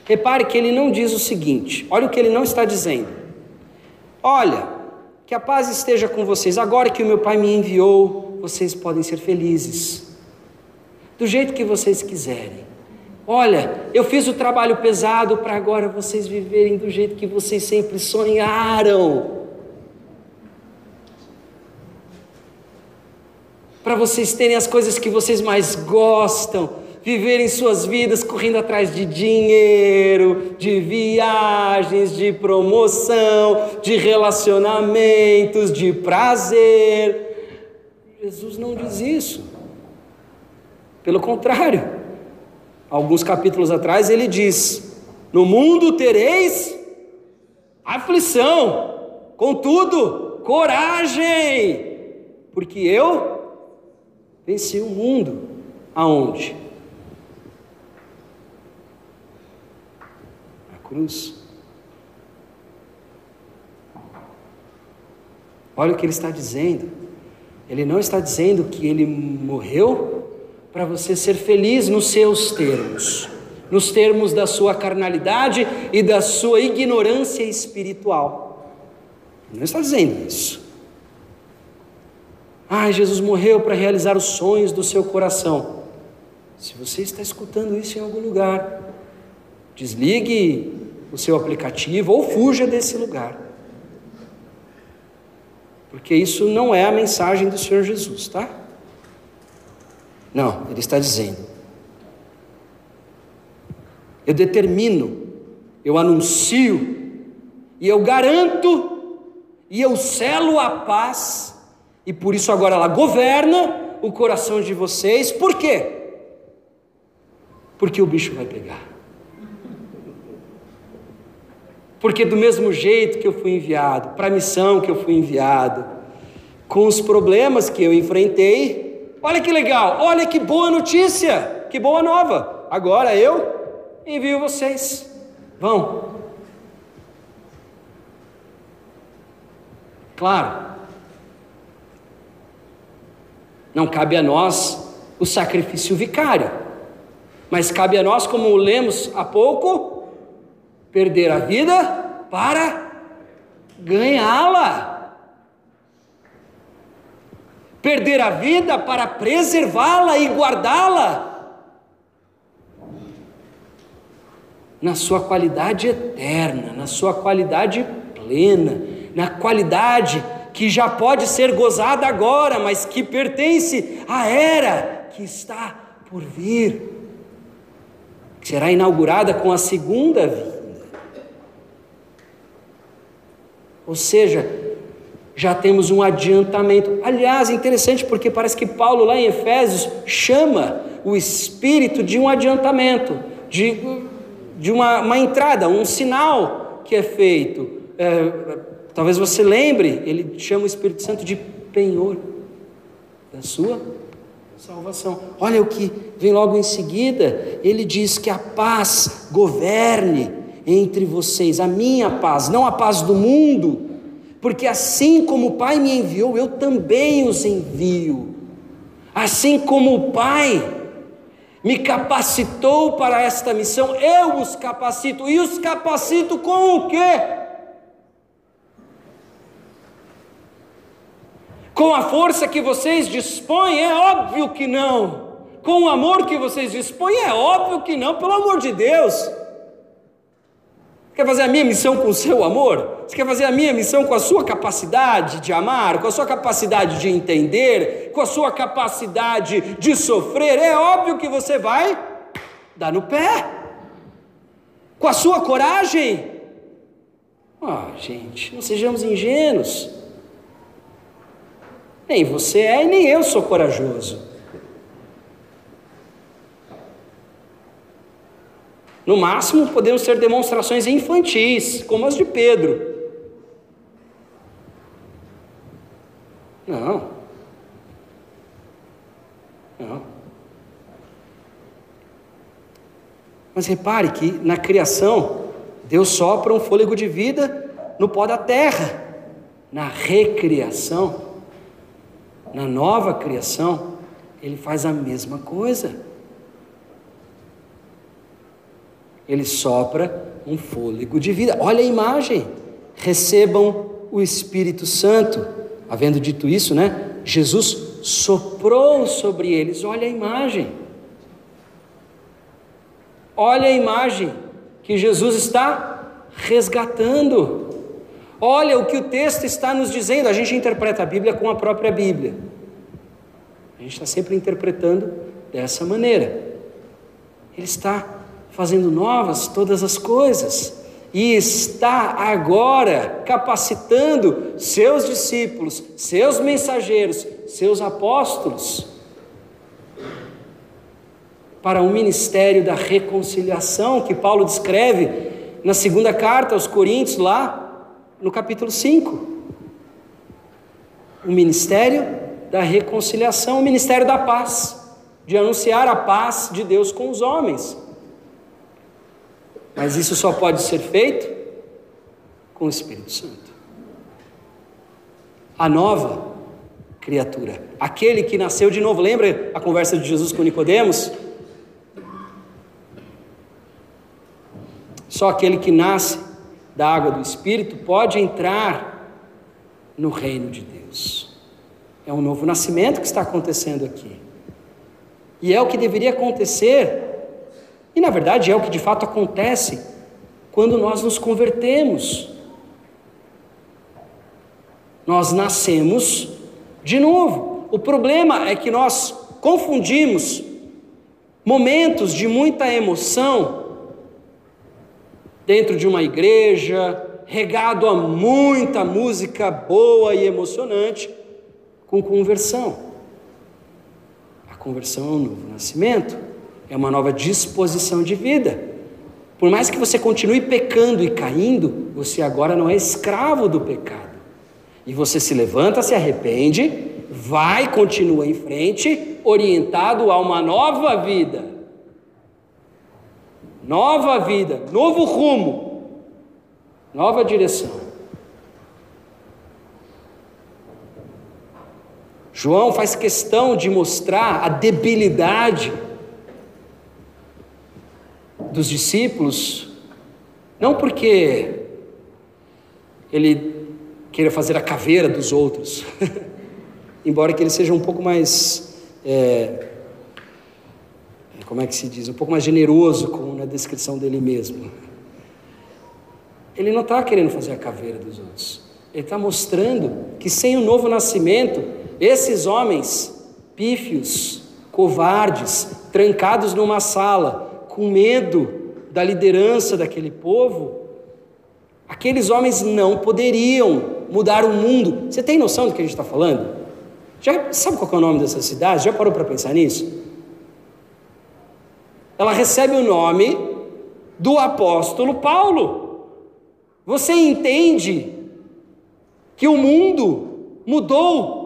Repare que ele não diz o seguinte: olha o que ele não está dizendo. Olha, que a paz esteja com vocês. Agora que o meu Pai me enviou, vocês podem ser felizes, do jeito que vocês quiserem. Olha, eu fiz o trabalho pesado para agora vocês viverem do jeito que vocês sempre sonharam. Para vocês terem as coisas que vocês mais gostam, viverem suas vidas correndo atrás de dinheiro, de viagens, de promoção, de relacionamentos, de prazer. Jesus não diz isso. Pelo contrário, alguns capítulos atrás, ele diz: No mundo tereis aflição, contudo, coragem, porque eu venci o mundo. Aonde? Na cruz. Olha o que ele está dizendo. Ele não está dizendo que ele morreu para você ser feliz nos seus termos, nos termos da sua carnalidade e da sua ignorância espiritual. Não está dizendo isso. Ah, Jesus morreu para realizar os sonhos do seu coração. Se você está escutando isso em algum lugar, desligue o seu aplicativo ou fuja desse lugar. Porque isso não é a mensagem do Senhor Jesus, tá? Não, ele está dizendo: eu determino, eu anuncio, e eu garanto, e eu selo a paz, e por isso agora ela governa o coração de vocês, por quê? Porque o bicho vai pegar. Porque do mesmo jeito que eu fui enviado, para a missão que eu fui enviado, com os problemas que eu enfrentei, Olha que legal, olha que boa notícia, que boa nova. Agora eu envio vocês. Vão. Claro, não cabe a nós o sacrifício vicário, mas cabe a nós, como lemos há pouco, perder a vida para ganhá-la perder a vida para preservá-la e guardá-la na sua qualidade eterna, na sua qualidade plena, na qualidade que já pode ser gozada agora, mas que pertence à era que está por vir, que será inaugurada com a segunda vinda. Ou seja, já temos um adiantamento. Aliás, interessante porque parece que Paulo, lá em Efésios, chama o Espírito de um adiantamento, de, de uma, uma entrada, um sinal que é feito. É, talvez você lembre, ele chama o Espírito Santo de penhor da sua salvação. Olha o que vem logo em seguida, ele diz que a paz governe entre vocês, a minha paz, não a paz do mundo porque assim como o Pai me enviou, eu também os envio. Assim como o Pai me capacitou para esta missão, eu os capacito. E os capacito com o quê? Com a força que vocês dispõem? É óbvio que não. Com o amor que vocês dispõem? É óbvio que não, pelo amor de Deus. Quer fazer a minha missão com o seu amor? Você quer fazer a minha missão com a sua capacidade de amar, com a sua capacidade de entender, com a sua capacidade de sofrer? É óbvio que você vai dar no pé. Com a sua coragem? Ah, gente, não sejamos ingênuos. Nem você é e nem eu sou corajoso. No máximo, podemos ter demonstrações infantis, como as de Pedro. Não. Não. Mas repare que na criação, Deus sopra um fôlego de vida no pó da terra. Na recriação, na nova criação, Ele faz a mesma coisa. Ele sopra um fôlego de vida. Olha a imagem. Recebam o Espírito Santo. Havendo dito isso, né? Jesus soprou sobre eles. Olha a imagem. Olha a imagem que Jesus está resgatando. Olha o que o texto está nos dizendo. A gente interpreta a Bíblia com a própria Bíblia. A gente está sempre interpretando dessa maneira. Ele está fazendo novas todas as coisas, e está agora capacitando seus discípulos, seus mensageiros, seus apóstolos, para um ministério da reconciliação que Paulo descreve na segunda carta aos Coríntios, lá no capítulo 5. O ministério da reconciliação, o ministério da paz, de anunciar a paz de Deus com os homens. Mas isso só pode ser feito com o Espírito Santo. A nova criatura, aquele que nasceu de novo. Lembra a conversa de Jesus com Nicodemos? Só aquele que nasce da água do Espírito pode entrar no reino de Deus. É um novo nascimento que está acontecendo aqui. E é o que deveria acontecer e na verdade é o que de fato acontece quando nós nos convertemos. Nós nascemos de novo. O problema é que nós confundimos momentos de muita emoção dentro de uma igreja, regado a muita música boa e emocionante, com conversão. A conversão é um novo nascimento é uma nova disposição de vida. Por mais que você continue pecando e caindo, você agora não é escravo do pecado. E você se levanta, se arrepende, vai, continua em frente, orientado a uma nova vida. Nova vida, novo rumo, nova direção. João faz questão de mostrar a debilidade dos discípulos, não porque ele queira fazer a caveira dos outros, embora que ele seja um pouco mais, é, como é que se diz, um pouco mais generoso com na descrição dele mesmo. Ele não está querendo fazer a caveira dos outros. Ele está mostrando que sem o novo nascimento, esses homens pífios, covardes, trancados numa sala, com medo da liderança daquele povo, aqueles homens não poderiam mudar o mundo. Você tem noção do que a gente está falando? Já sabe qual é o nome dessa cidade? Já parou para pensar nisso? Ela recebe o nome do apóstolo Paulo. Você entende que o mundo mudou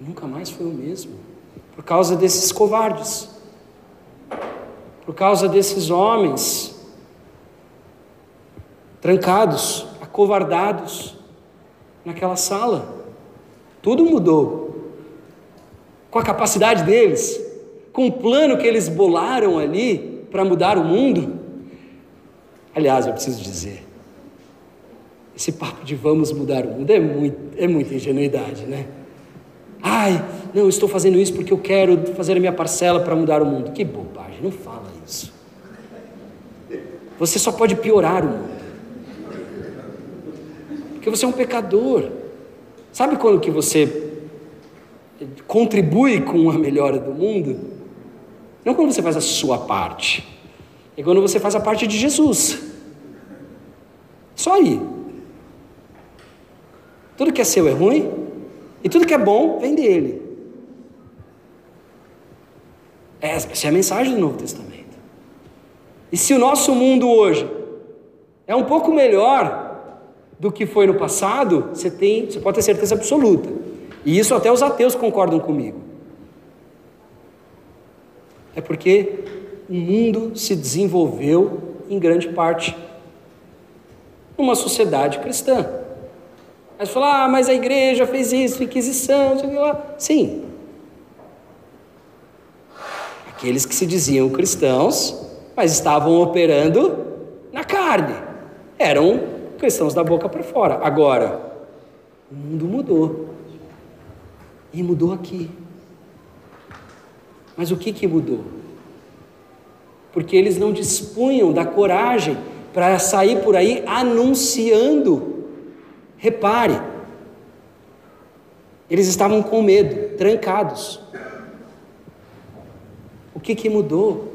nunca mais foi o mesmo. Por causa desses covardes, por causa desses homens trancados, acovardados naquela sala. Tudo mudou. Com a capacidade deles, com o plano que eles bolaram ali para mudar o mundo. Aliás, eu preciso dizer, esse papo de vamos mudar o mundo é, muito, é muita ingenuidade, né? Ai, não, estou fazendo isso porque eu quero fazer a minha parcela para mudar o mundo. Que bobagem, não fala isso. Você só pode piorar o mundo. Porque você é um pecador. Sabe quando que você contribui com a melhora do mundo? Não quando você faz a sua parte. É quando você faz a parte de Jesus. Só aí. Tudo que é seu é ruim, e tudo que é bom vem dele. Essa é a mensagem do Novo Testamento. E se o nosso mundo hoje é um pouco melhor do que foi no passado, você, tem, você pode ter certeza absoluta. E isso até os ateus concordam comigo. É porque o mundo se desenvolveu em grande parte numa sociedade cristã. Aí você fala, ah, mas a igreja fez isso, inquisição, sei lá. Sim. Aqueles que se diziam cristãos, mas estavam operando na carne. Eram cristãos da boca para fora. Agora, o mundo mudou. E mudou aqui. Mas o que, que mudou? Porque eles não dispunham da coragem para sair por aí anunciando. Repare, eles estavam com medo, trancados. O que, que mudou?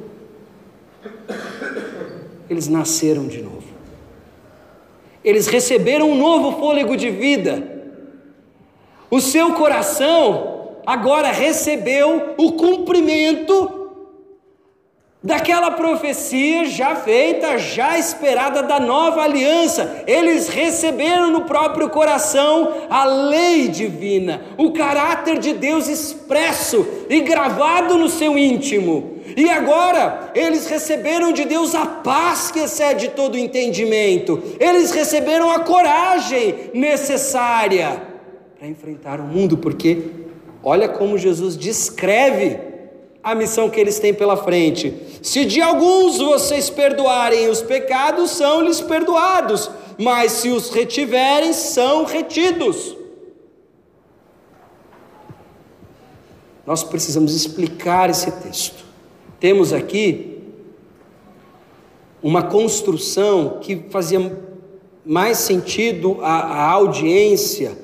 Eles nasceram de novo. Eles receberam um novo fôlego de vida. O seu coração agora recebeu o cumprimento daquela profecia já feita, já esperada da nova aliança. Eles receberam no próprio coração a lei divina, o caráter de Deus expresso e gravado no seu íntimo. E agora eles receberam de Deus a paz que excede todo entendimento, eles receberam a coragem necessária para enfrentar o mundo, porque olha como Jesus descreve a missão que eles têm pela frente. Se de alguns vocês perdoarem os pecados, são-lhes perdoados, mas se os retiverem, são retidos. Nós precisamos explicar esse texto. Temos aqui uma construção que fazia mais sentido à, à audiência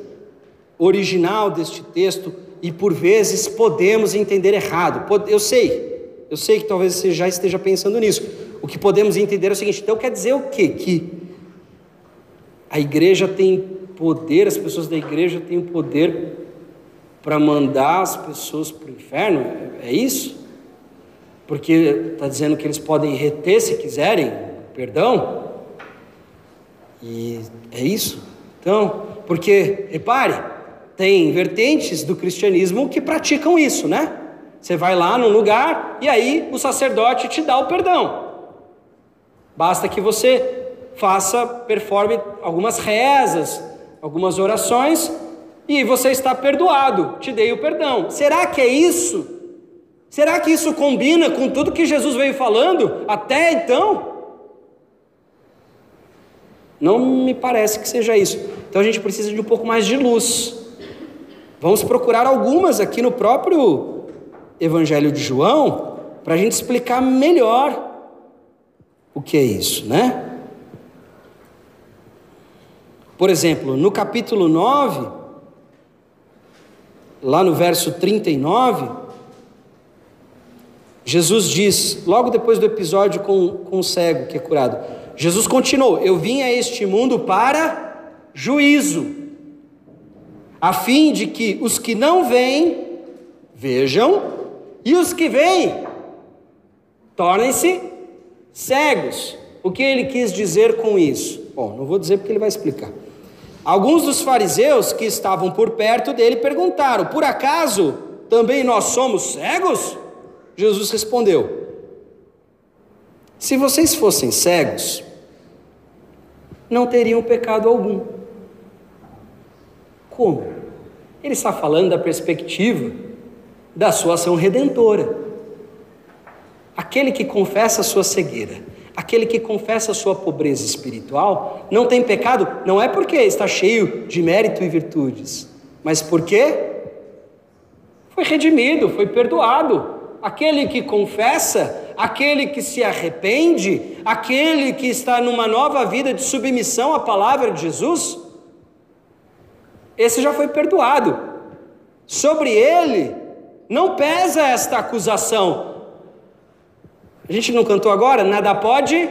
original deste texto e por vezes podemos entender errado. Eu sei, eu sei que talvez você já esteja pensando nisso. O que podemos entender é o seguinte: então quer dizer o quê? Que a igreja tem poder, as pessoas da igreja têm o poder para mandar as pessoas para o inferno? É isso? porque está dizendo que eles podem reter se quiserem perdão. E é isso. Então, porque, repare, tem vertentes do cristianismo que praticam isso, né? Você vai lá num lugar e aí o sacerdote te dá o perdão. Basta que você faça, performe algumas rezas, algumas orações e você está perdoado, te dei o perdão. Será que é isso Será que isso combina com tudo que Jesus veio falando até então? Não me parece que seja isso. Então a gente precisa de um pouco mais de luz. Vamos procurar algumas aqui no próprio Evangelho de João, para a gente explicar melhor o que é isso, né? Por exemplo, no capítulo 9, lá no verso 39, Jesus diz, logo depois do episódio com, com o cego que é curado, Jesus continuou: Eu vim a este mundo para juízo, a fim de que os que não vêm vejam, e os que vêm tornem-se cegos. O que ele quis dizer com isso? Bom, não vou dizer porque ele vai explicar. Alguns dos fariseus que estavam por perto dele perguntaram: Por acaso também nós somos cegos? Jesus respondeu: Se vocês fossem cegos, não teriam pecado algum. Como? Ele está falando da perspectiva da sua ação redentora. Aquele que confessa a sua cegueira, aquele que confessa a sua pobreza espiritual, não tem pecado, não é porque está cheio de mérito e virtudes, mas porque foi redimido, foi perdoado, aquele que confessa, aquele que se arrepende, aquele que está numa nova vida de submissão à palavra de Jesus, esse já foi perdoado. Sobre ele não pesa esta acusação. A gente não cantou agora? Nada pode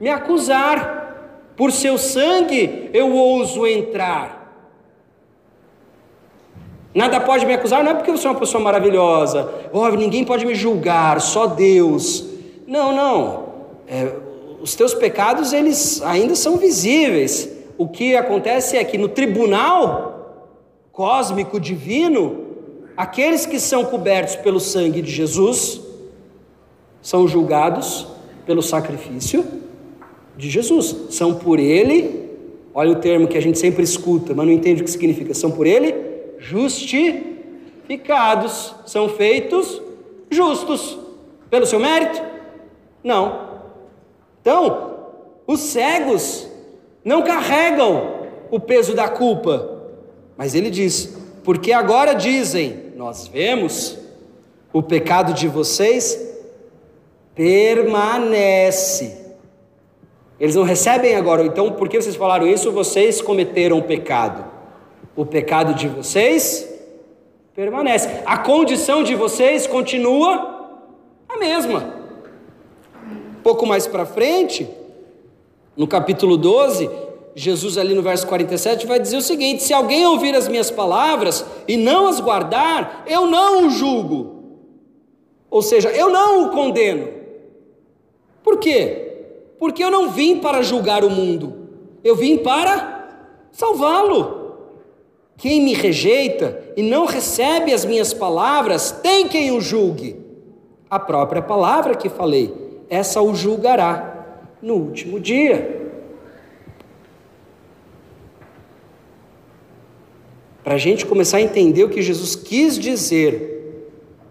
me acusar, por seu sangue eu ouso entrar. Nada pode me acusar, não é porque você é uma pessoa maravilhosa, oh, ninguém pode me julgar, só Deus. Não, não. É, os teus pecados, eles ainda são visíveis. O que acontece é que no tribunal cósmico divino, aqueles que são cobertos pelo sangue de Jesus são julgados pelo sacrifício de Jesus. São por ele, olha o termo que a gente sempre escuta, mas não entende o que significa. São por ele justificados, são feitos justos. Pelo seu mérito? Não. Então, os cegos não carregam o peso da culpa, mas ele diz: porque agora dizem, nós vemos, o pecado de vocês permanece. Eles não recebem agora, então, por que vocês falaram isso? Vocês cometeram pecado. O pecado de vocês permanece. A condição de vocês continua a mesma. Pouco mais para frente, no capítulo 12, Jesus, ali no verso 47, vai dizer o seguinte: Se alguém ouvir as minhas palavras e não as guardar, eu não o julgo. Ou seja, eu não o condeno. Por quê? Porque eu não vim para julgar o mundo, eu vim para salvá-lo. Quem me rejeita e não recebe as minhas palavras, tem quem o julgue. A própria palavra que falei, essa o julgará no último dia. Para a gente começar a entender o que Jesus quis dizer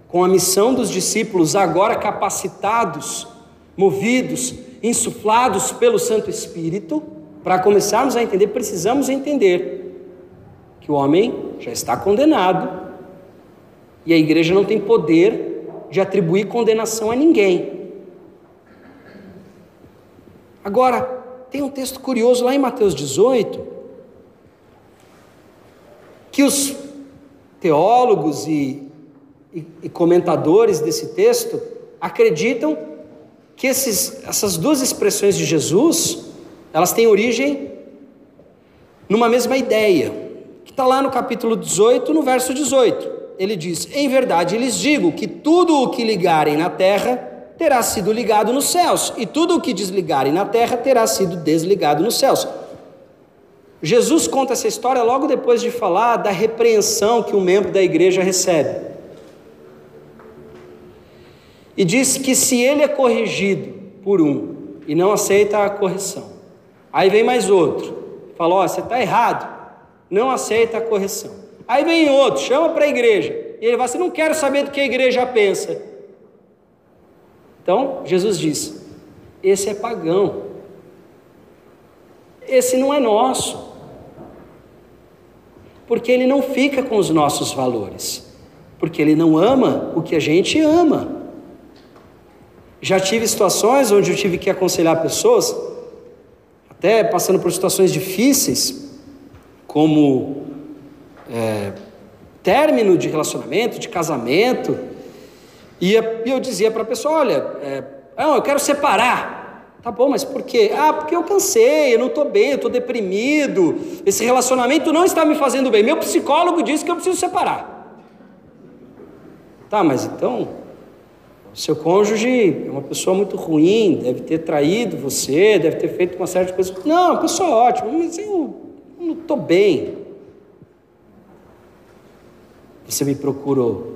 com a missão dos discípulos, agora capacitados, movidos, insuflados pelo Santo Espírito, para começarmos a entender, precisamos entender que o homem já está condenado e a igreja não tem poder de atribuir condenação a ninguém. Agora, tem um texto curioso lá em Mateus 18, que os teólogos e, e, e comentadores desse texto acreditam que esses, essas duas expressões de Jesus, elas têm origem numa mesma ideia que está lá no capítulo 18, no verso 18. Ele diz: Em verdade lhes digo que tudo o que ligarem na terra terá sido ligado nos céus, e tudo o que desligarem na terra terá sido desligado nos céus. Jesus conta essa história logo depois de falar da repreensão que um membro da igreja recebe. E diz que se ele é corrigido por um e não aceita a correção, aí vem mais outro, fala: Ó, oh, você está errado não aceita a correção. Aí vem outro, chama para a igreja, e ele vai assim: não quero saber do que a igreja pensa. Então, Jesus diz: esse é pagão, esse não é nosso, porque ele não fica com os nossos valores, porque ele não ama o que a gente ama. Já tive situações onde eu tive que aconselhar pessoas, até passando por situações difíceis, como é, término de relacionamento, de casamento, e eu dizia para a pessoa: olha, é, não, eu quero separar. Tá bom, mas por quê? Ah, porque eu cansei, eu não estou bem, eu estou deprimido, esse relacionamento não está me fazendo bem. Meu psicólogo disse que eu preciso separar. Tá, mas então, seu cônjuge é uma pessoa muito ruim, deve ter traído você, deve ter feito uma série de coisas. Não, uma pessoa ótima, mas eu não estou bem. Você me procurou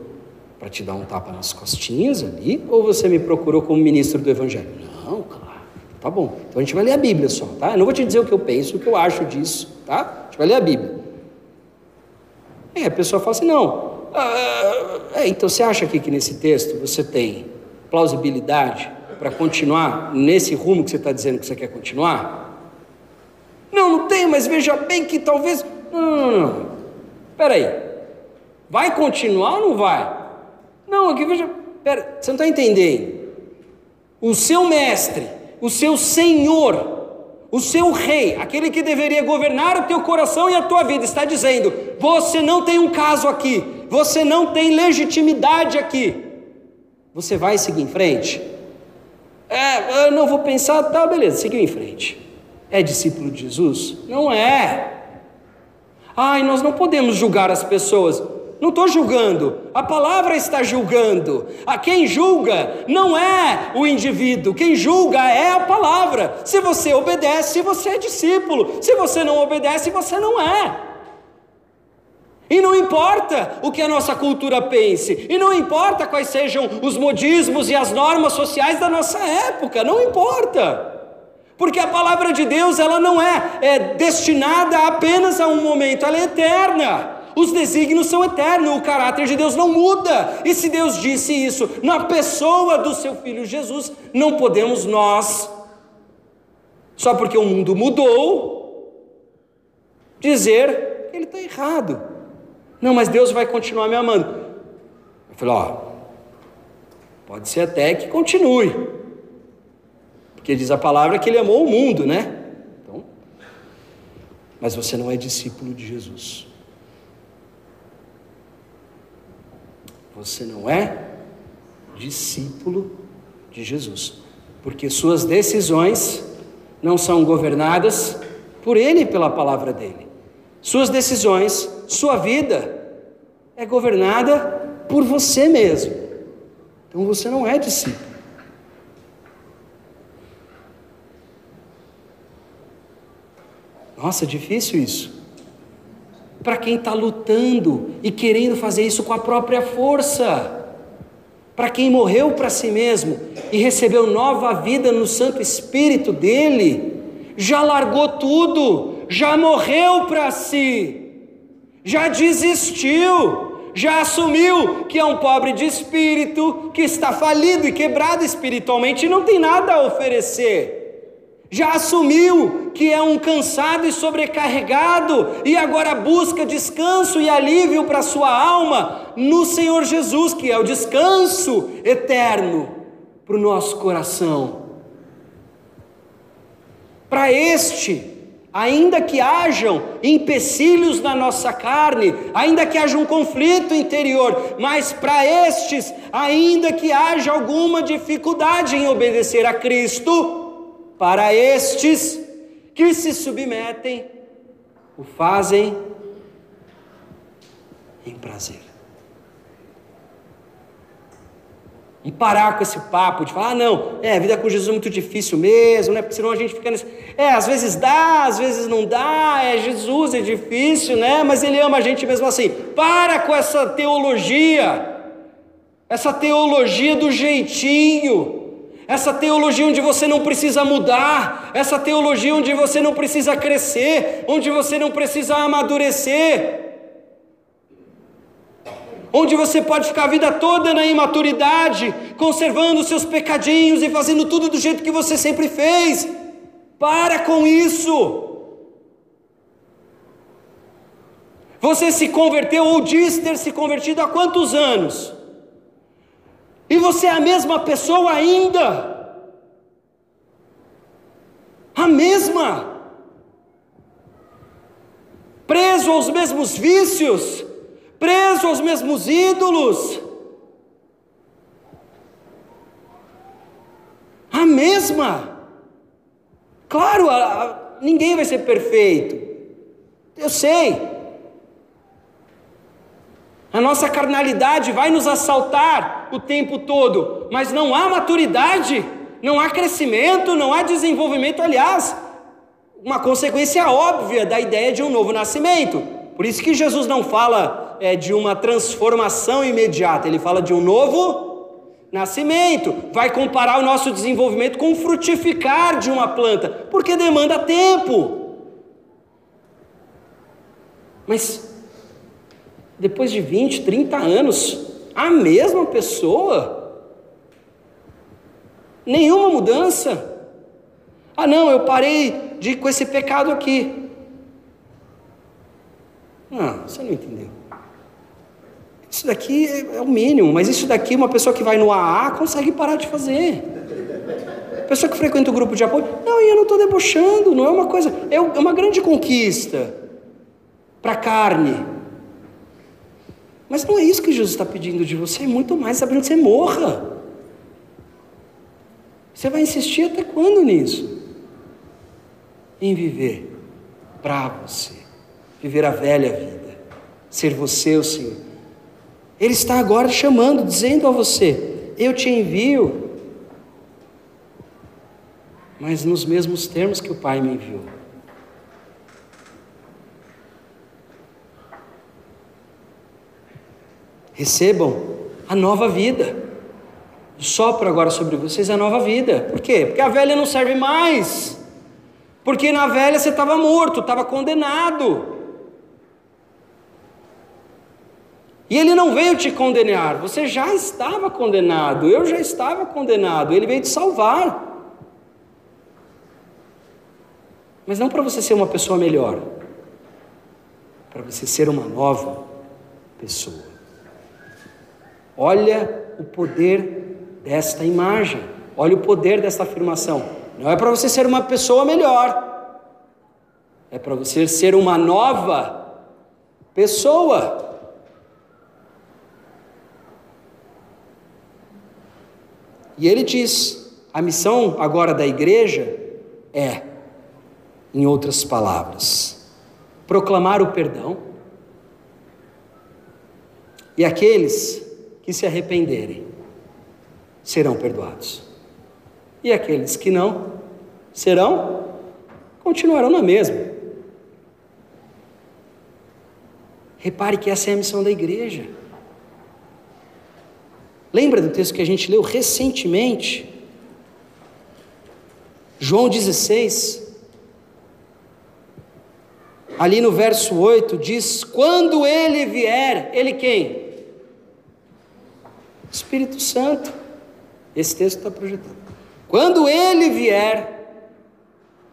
para te dar um tapa nas costinhas ali? Ou você me procurou como ministro do Evangelho? Não, claro. Tá bom. Então a gente vai ler a Bíblia só, tá? Eu não vou te dizer o que eu penso, o que eu acho disso, tá? A gente vai ler a Bíblia. É, a pessoa fala assim: não. Ah, é, então você acha aqui que nesse texto você tem plausibilidade para continuar nesse rumo que você está dizendo que você quer continuar? Não, não tem, mas veja bem que talvez. Não, não, não. não. Espera aí. Vai continuar ou não vai? Não, aqui veja. Pera, você não está entendendo. O seu mestre, o seu senhor, o seu rei, aquele que deveria governar o teu coração e a tua vida, está dizendo: você não tem um caso aqui, você não tem legitimidade aqui. Você vai seguir em frente? É, eu não vou pensar, tá, beleza, seguiu em frente. É discípulo de Jesus? Não é. Ai, nós não podemos julgar as pessoas. Não estou julgando, a palavra está julgando. A quem julga não é o indivíduo, quem julga é a palavra. Se você obedece, você é discípulo. Se você não obedece, você não é. E não importa o que a nossa cultura pense, e não importa quais sejam os modismos e as normas sociais da nossa época, não importa. Porque a palavra de Deus, ela não é, é destinada apenas a um momento, ela é eterna. Os desígnios são eternos, o caráter de Deus não muda. E se Deus disse isso na pessoa do seu filho Jesus, não podemos nós, só porque o mundo mudou, dizer que ele está errado. Não, mas Deus vai continuar me amando. Eu falei, ó, pode ser até que continue. Porque diz a palavra que ele amou o mundo, né? Então, mas você não é discípulo de Jesus. Você não é discípulo de Jesus. Porque suas decisões não são governadas por ele e pela palavra dele. Suas decisões, sua vida é governada por você mesmo. Então você não é discípulo. Nossa, é difícil isso. Para quem está lutando e querendo fazer isso com a própria força. Para quem morreu para si mesmo e recebeu nova vida no Santo Espírito dele, já largou tudo, já morreu para si, já desistiu, já assumiu que é um pobre de espírito, que está falido e quebrado espiritualmente e não tem nada a oferecer. Já assumiu que é um cansado e sobrecarregado e agora busca descanso e alívio para sua alma no Senhor Jesus, que é o descanso eterno para o nosso coração. Para este, ainda que hajam empecilhos na nossa carne, ainda que haja um conflito interior, mas para estes, ainda que haja alguma dificuldade em obedecer a Cristo, para estes que se submetem, o fazem em prazer. E parar com esse papo de falar, ah, não, é, a vida com Jesus é muito difícil mesmo, né? Porque senão a gente fica nesse. É, às vezes dá, às vezes não dá, é Jesus, é difícil, né? Mas Ele ama a gente mesmo assim. Para com essa teologia, essa teologia do jeitinho, essa teologia onde você não precisa mudar, essa teologia onde você não precisa crescer, onde você não precisa amadurecer onde você pode ficar a vida toda na imaturidade, conservando seus pecadinhos e fazendo tudo do jeito que você sempre fez. Para com isso. Você se converteu ou diz ter se convertido há quantos anos? E você é a mesma pessoa ainda? A mesma? Preso aos mesmos vícios? preso aos mesmos ídolos. A mesma. Claro, a, a, ninguém vai ser perfeito. Eu sei. A nossa carnalidade vai nos assaltar o tempo todo, mas não há maturidade, não há crescimento, não há desenvolvimento. Aliás, uma consequência óbvia da ideia de um novo nascimento. Por isso que Jesus não fala é, de uma transformação imediata, ele fala de um novo nascimento. Vai comparar o nosso desenvolvimento com o frutificar de uma planta, porque demanda tempo. Mas depois de 20, 30 anos, a mesma pessoa, nenhuma mudança. Ah, não, eu parei de com esse pecado aqui. Não, você não entendeu. Isso daqui é, é o mínimo, mas isso daqui uma pessoa que vai no AA consegue parar de fazer. Pessoa que frequenta o grupo de apoio, não, e eu não estou debochando, não é uma coisa, é uma grande conquista para a carne. Mas não é isso que Jesus está pedindo de você, muito mais, está pedindo que você morra. Você vai insistir até quando nisso? Em viver para você, viver a velha vida, ser você o Senhor. Ele está agora chamando, dizendo a você: Eu te envio, mas nos mesmos termos que o Pai me enviou. Recebam a nova vida. Sopro agora sobre vocês a nova vida. Por quê? Porque a velha não serve mais. Porque na velha você estava morto, estava condenado. E ele não veio te condenar, você já estava condenado, eu já estava condenado, ele veio te salvar. Mas não para você ser uma pessoa melhor, para você ser uma nova pessoa. Olha o poder desta imagem, olha o poder desta afirmação. Não é para você ser uma pessoa melhor, é para você ser uma nova pessoa. E ele diz: a missão agora da igreja é, em outras palavras, proclamar o perdão, e aqueles que se arrependerem serão perdoados, e aqueles que não serão, continuarão na mesma. Repare que essa é a missão da igreja. Lembra do texto que a gente leu recentemente? João 16, ali no verso 8, diz: Quando ele vier, ele quem? Espírito Santo. Esse texto está projetado. Quando ele vier,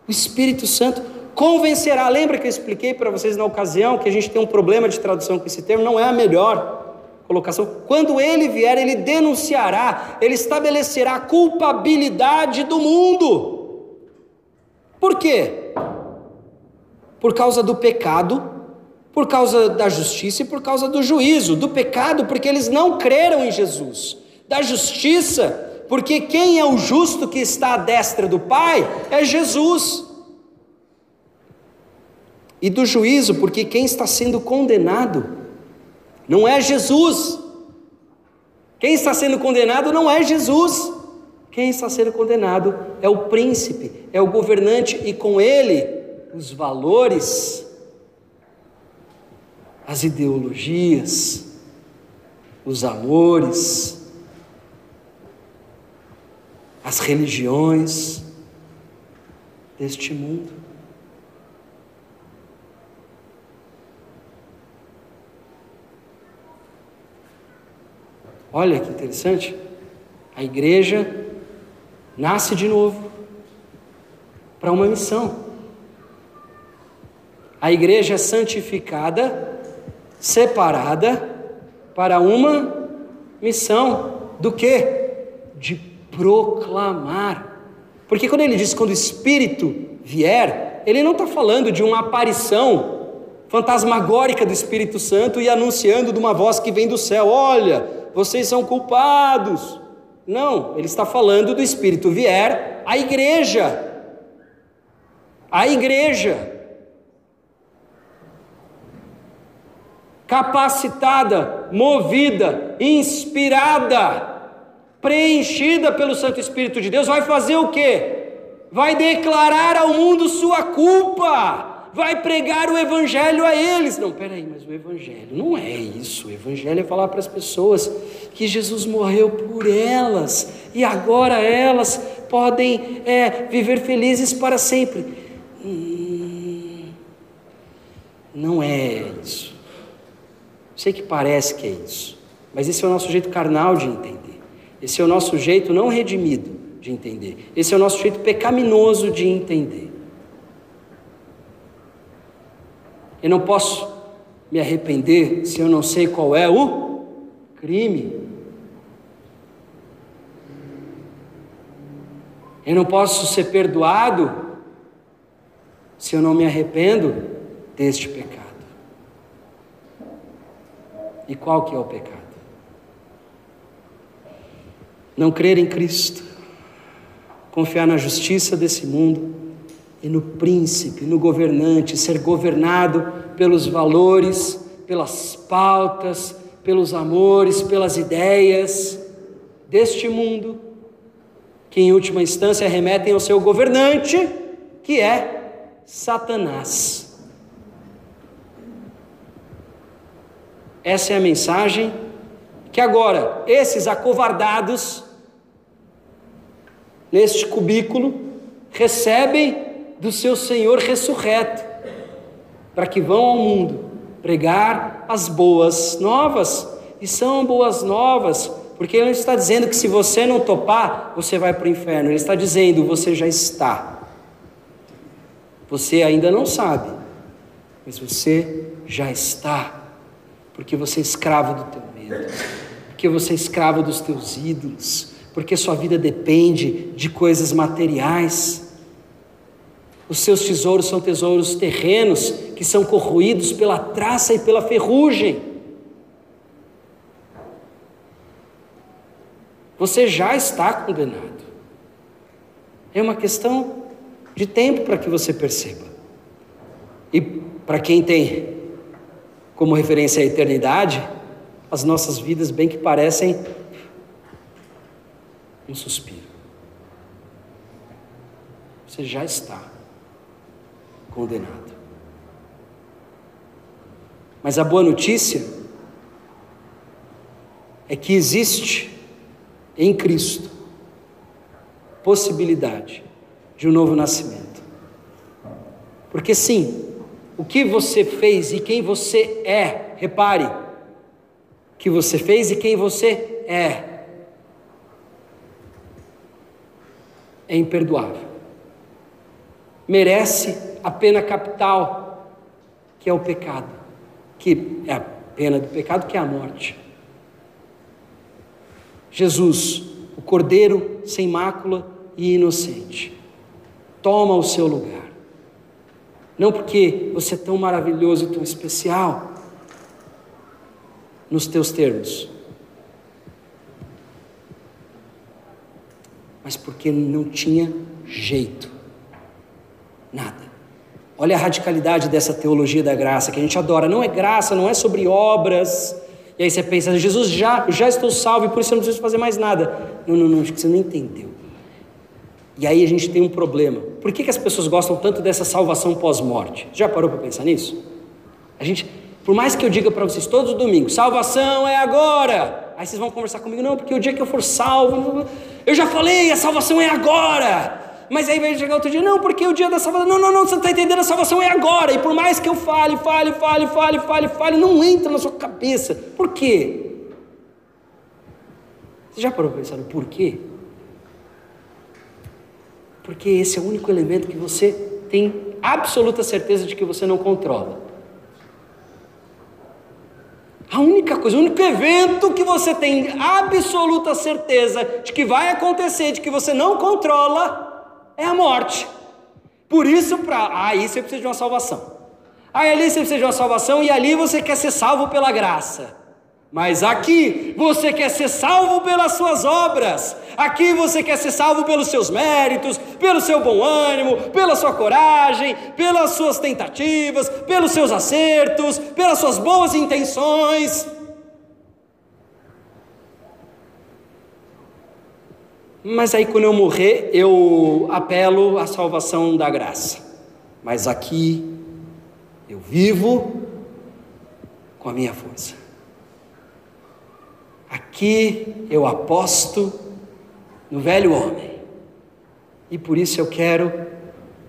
o Espírito Santo convencerá. Lembra que eu expliquei para vocês na ocasião que a gente tem um problema de tradução com esse termo? Não é a melhor colocação. Quando ele vier, ele denunciará, ele estabelecerá a culpabilidade do mundo. Por quê? Por causa do pecado, por causa da justiça e por causa do juízo. Do pecado, porque eles não creram em Jesus. Da justiça, porque quem é o justo que está à destra do Pai é Jesus. E do juízo, porque quem está sendo condenado não é Jesus. Quem está sendo condenado não é Jesus. Quem está sendo condenado é o príncipe, é o governante e com ele os valores, as ideologias, os amores, as religiões deste mundo. Olha que interessante. A igreja nasce de novo para uma missão. A igreja é santificada, separada para uma missão do que? De proclamar. Porque quando ele diz quando o Espírito vier, ele não está falando de uma aparição fantasmagórica do Espírito Santo e anunciando de uma voz que vem do céu: olha, vocês são culpados. Não, ele está falando do Espírito vier à igreja. A igreja. Capacitada, movida, inspirada, preenchida pelo Santo Espírito de Deus, vai fazer o quê? Vai declarar ao mundo sua culpa vai pregar o evangelho a eles. Não, peraí, mas o evangelho não é isso. O evangelho é falar para as pessoas que Jesus morreu por elas e agora elas podem é, viver felizes para sempre. Hum, não é isso. Sei que parece que é isso, mas esse é o nosso jeito carnal de entender. Esse é o nosso jeito não redimido de entender. Esse é o nosso jeito pecaminoso de entender. Eu não posso me arrepender se eu não sei qual é o crime. Eu não posso ser perdoado se eu não me arrependo deste pecado. E qual que é o pecado? Não crer em Cristo. confiar na justiça desse mundo e no príncipe, no governante, ser governado pelos valores, pelas pautas, pelos amores, pelas ideias deste mundo, que em última instância remetem ao seu governante, que é Satanás. Essa é a mensagem que agora esses acovardados neste cubículo recebem do seu Senhor ressurreto, para que vão ao mundo pregar as boas novas, e são boas novas, porque ele não está dizendo que se você não topar, você vai para o inferno, ele está dizendo, você já está. Você ainda não sabe, mas você já está, porque você é escravo do teu medo, porque você é escravo dos teus ídolos, porque sua vida depende de coisas materiais. Os seus tesouros são tesouros terrenos que são corroídos pela traça e pela ferrugem. Você já está condenado. É uma questão de tempo para que você perceba. E para quem tem como referência a eternidade, as nossas vidas bem que parecem um suspiro. Você já está condenado. Mas a boa notícia é que existe em Cristo possibilidade de um novo nascimento. Porque sim, o que você fez e quem você é, repare, que você fez e quem você é, é imperdoável. Merece a pena capital, que é o pecado, que é a pena do pecado, que é a morte. Jesus, o Cordeiro sem mácula e inocente, toma o seu lugar. Não porque você é tão maravilhoso e tão especial nos teus termos, mas porque não tinha jeito. Nada. Olha a radicalidade dessa teologia da graça que a gente adora. Não é graça, não é sobre obras. E aí você pensa, Jesus, já, já estou salvo e por isso eu não preciso fazer mais nada. Não, não, não, acho que você não entendeu. E aí a gente tem um problema. Por que, que as pessoas gostam tanto dessa salvação pós-morte? Já parou para pensar nisso? A gente, por mais que eu diga para vocês todos os domingos, salvação é agora. Aí vocês vão conversar comigo, não, porque o dia que eu for salvo, eu já falei, a salvação é agora. Mas aí vai chegar outro dia, não, porque o dia da salvação, não, não, não, você não está entendendo, a salvação é agora. E por mais que eu fale, fale, fale, fale, fale, fale, não entra na sua cabeça. Por quê? Você já parou para pensar no porquê? Porque esse é o único elemento que você tem absoluta certeza de que você não controla. A única coisa, o único evento que você tem absoluta certeza de que vai acontecer, de que você não controla, é a morte. Por isso, para aí você precisa de uma salvação. Aí ali você precisa de uma salvação e ali você quer ser salvo pela graça. Mas aqui você quer ser salvo pelas suas obras, aqui você quer ser salvo pelos seus méritos, pelo seu bom ânimo, pela sua coragem, pelas suas tentativas, pelos seus acertos, pelas suas boas intenções. Mas aí quando eu morrer, eu apelo à salvação da graça. Mas aqui eu vivo com a minha força. Aqui eu aposto no velho homem. E por isso eu quero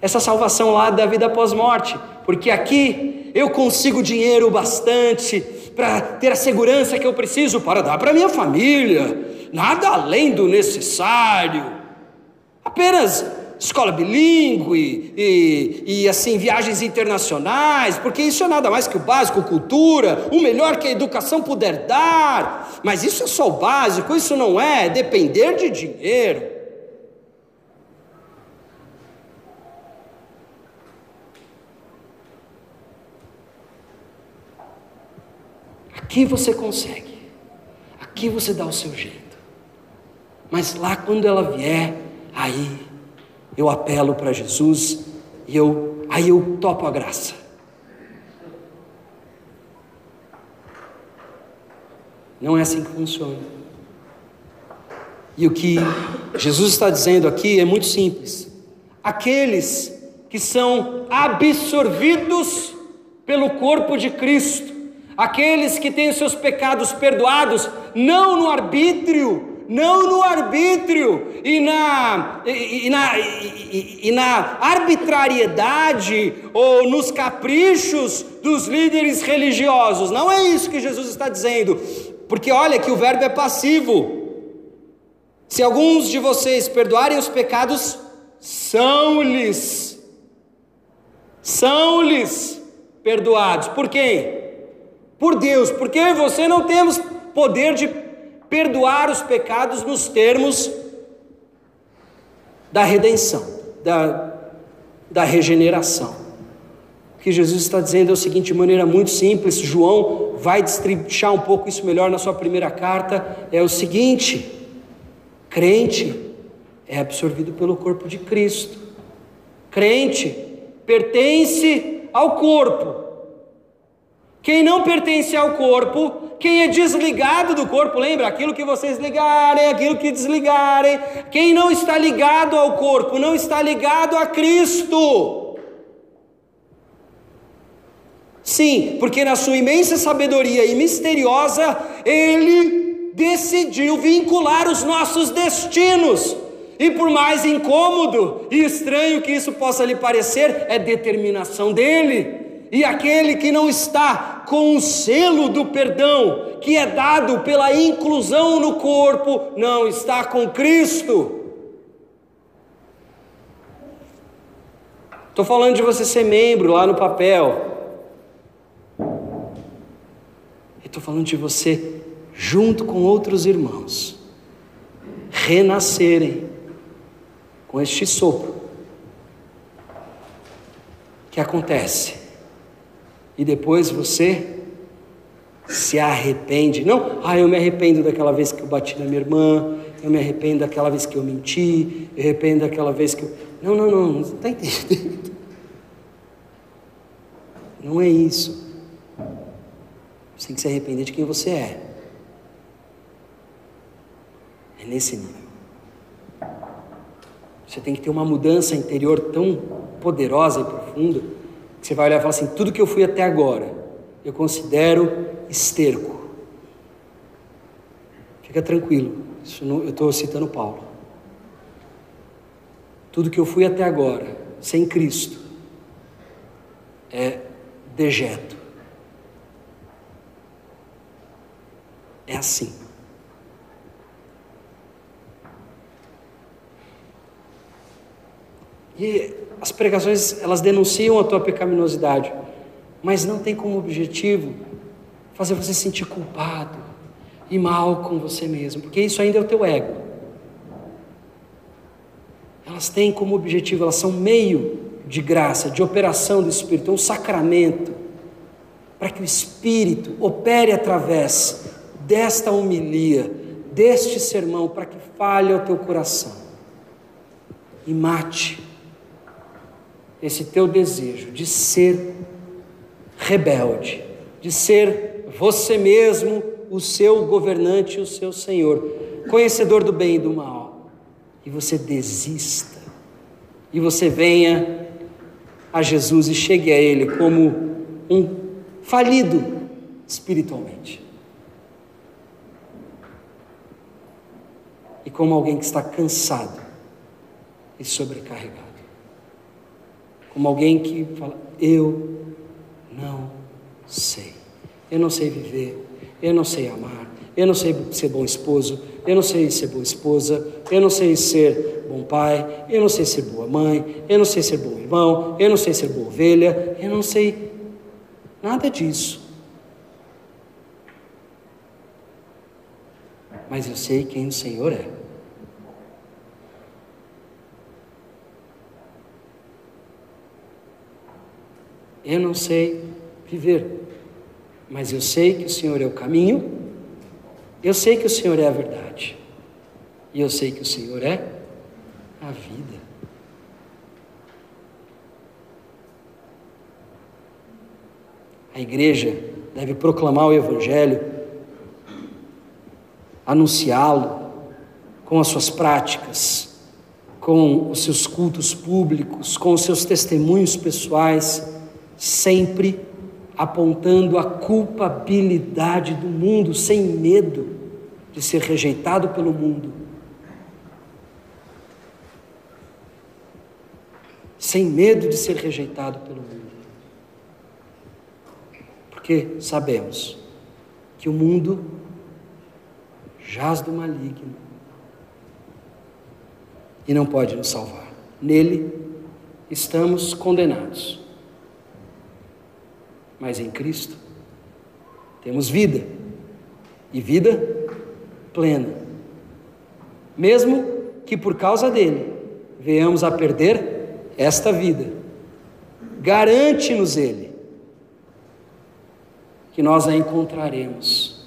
essa salvação lá da vida pós-morte, porque aqui eu consigo dinheiro bastante para ter a segurança que eu preciso para dar para minha família, nada além do necessário. Apenas escola bilíngue e, e, assim viagens internacionais, porque isso é nada mais que o básico, cultura, o melhor que a educação puder dar. Mas isso é só o básico, isso não é depender de dinheiro. Aqui você consegue, aqui você dá o seu jeito, mas lá quando ela vier, aí eu apelo para Jesus e eu aí eu topo a graça. Não é assim que funciona. E o que Jesus está dizendo aqui é muito simples. Aqueles que são absorvidos pelo corpo de Cristo, aqueles que têm os seus pecados perdoados, não no arbítrio, não no arbítrio e na, e, e na, e, e, na arbitrariedade ou nos caprichos dos líderes religiosos. Não é isso que Jesus está dizendo, porque olha que o verbo é passivo. Se alguns de vocês perdoarem os pecados, são-lhes, são-lhes perdoados. Por quem? Por Deus, porque você não temos poder de perdoar os pecados nos termos da redenção, da, da regeneração. O que Jesus está dizendo é o seguinte, de maneira muito simples, João vai destrinchar um pouco isso melhor na sua primeira carta, é o seguinte: crente é absorvido pelo corpo de Cristo. Crente pertence ao corpo. Quem não pertence ao corpo, quem é desligado do corpo, lembra? Aquilo que vocês ligarem, aquilo que desligarem. Quem não está ligado ao corpo, não está ligado a Cristo. Sim, porque na sua imensa sabedoria e misteriosa, Ele decidiu vincular os nossos destinos e por mais incômodo e estranho que isso possa lhe parecer, é determinação dele. E aquele que não está com o selo do perdão, que é dado pela inclusão no corpo, não está com Cristo. Estou falando de você ser membro lá no papel. Estou falando de você, junto com outros irmãos, renascerem com este sopro. que acontece? E depois você se arrepende. Não, ah, eu me arrependo daquela vez que eu bati na minha irmã, eu me arrependo daquela vez que eu menti, eu me arrependo daquela vez que eu. Não, não, não, não está entendendo. Não é isso. Você tem que se arrepender de quem você é. É nesse nível. Você tem que ter uma mudança interior tão poderosa e profunda você vai olhar e falar assim: tudo que eu fui até agora, eu considero esterco. Fica tranquilo, não, eu estou citando Paulo. Tudo que eu fui até agora, sem Cristo, é dejeto. É assim. E as pregações, elas denunciam a tua pecaminosidade, mas não tem como objetivo fazer você sentir culpado e mal com você mesmo, porque isso ainda é o teu ego. Elas têm como objetivo, elas são meio de graça, de operação do Espírito, é um sacramento, para que o Espírito opere através desta homilia, deste sermão, para que fale ao teu coração e mate esse teu desejo de ser rebelde, de ser você mesmo o seu governante, o seu Senhor, conhecedor do bem e do mal, e você desista, e você venha a Jesus e chegue a Ele como um falido espiritualmente. E como alguém que está cansado e sobrecarregado como alguém que fala: Eu não sei, eu não sei viver, eu não sei amar, eu não sei ser bom esposo, eu não sei ser boa esposa, eu não sei ser bom pai, eu não sei ser boa mãe, eu não sei ser bom irmão, eu não sei ser boa ovelha, eu não sei nada disso. Mas eu sei quem o Senhor é. Eu não sei viver, mas eu sei que o Senhor é o caminho, eu sei que o Senhor é a verdade, e eu sei que o Senhor é a vida. A igreja deve proclamar o Evangelho, anunciá-lo com as suas práticas, com os seus cultos públicos, com os seus testemunhos pessoais sempre apontando a culpabilidade do mundo, sem medo de ser rejeitado pelo mundo. Sem medo de ser rejeitado pelo mundo. Porque sabemos que o mundo jaz do maligno e não pode nos salvar. Nele estamos condenados. Mas em Cristo temos vida e vida plena. Mesmo que por causa dele venhamos a perder esta vida, garante-nos ele que nós a encontraremos.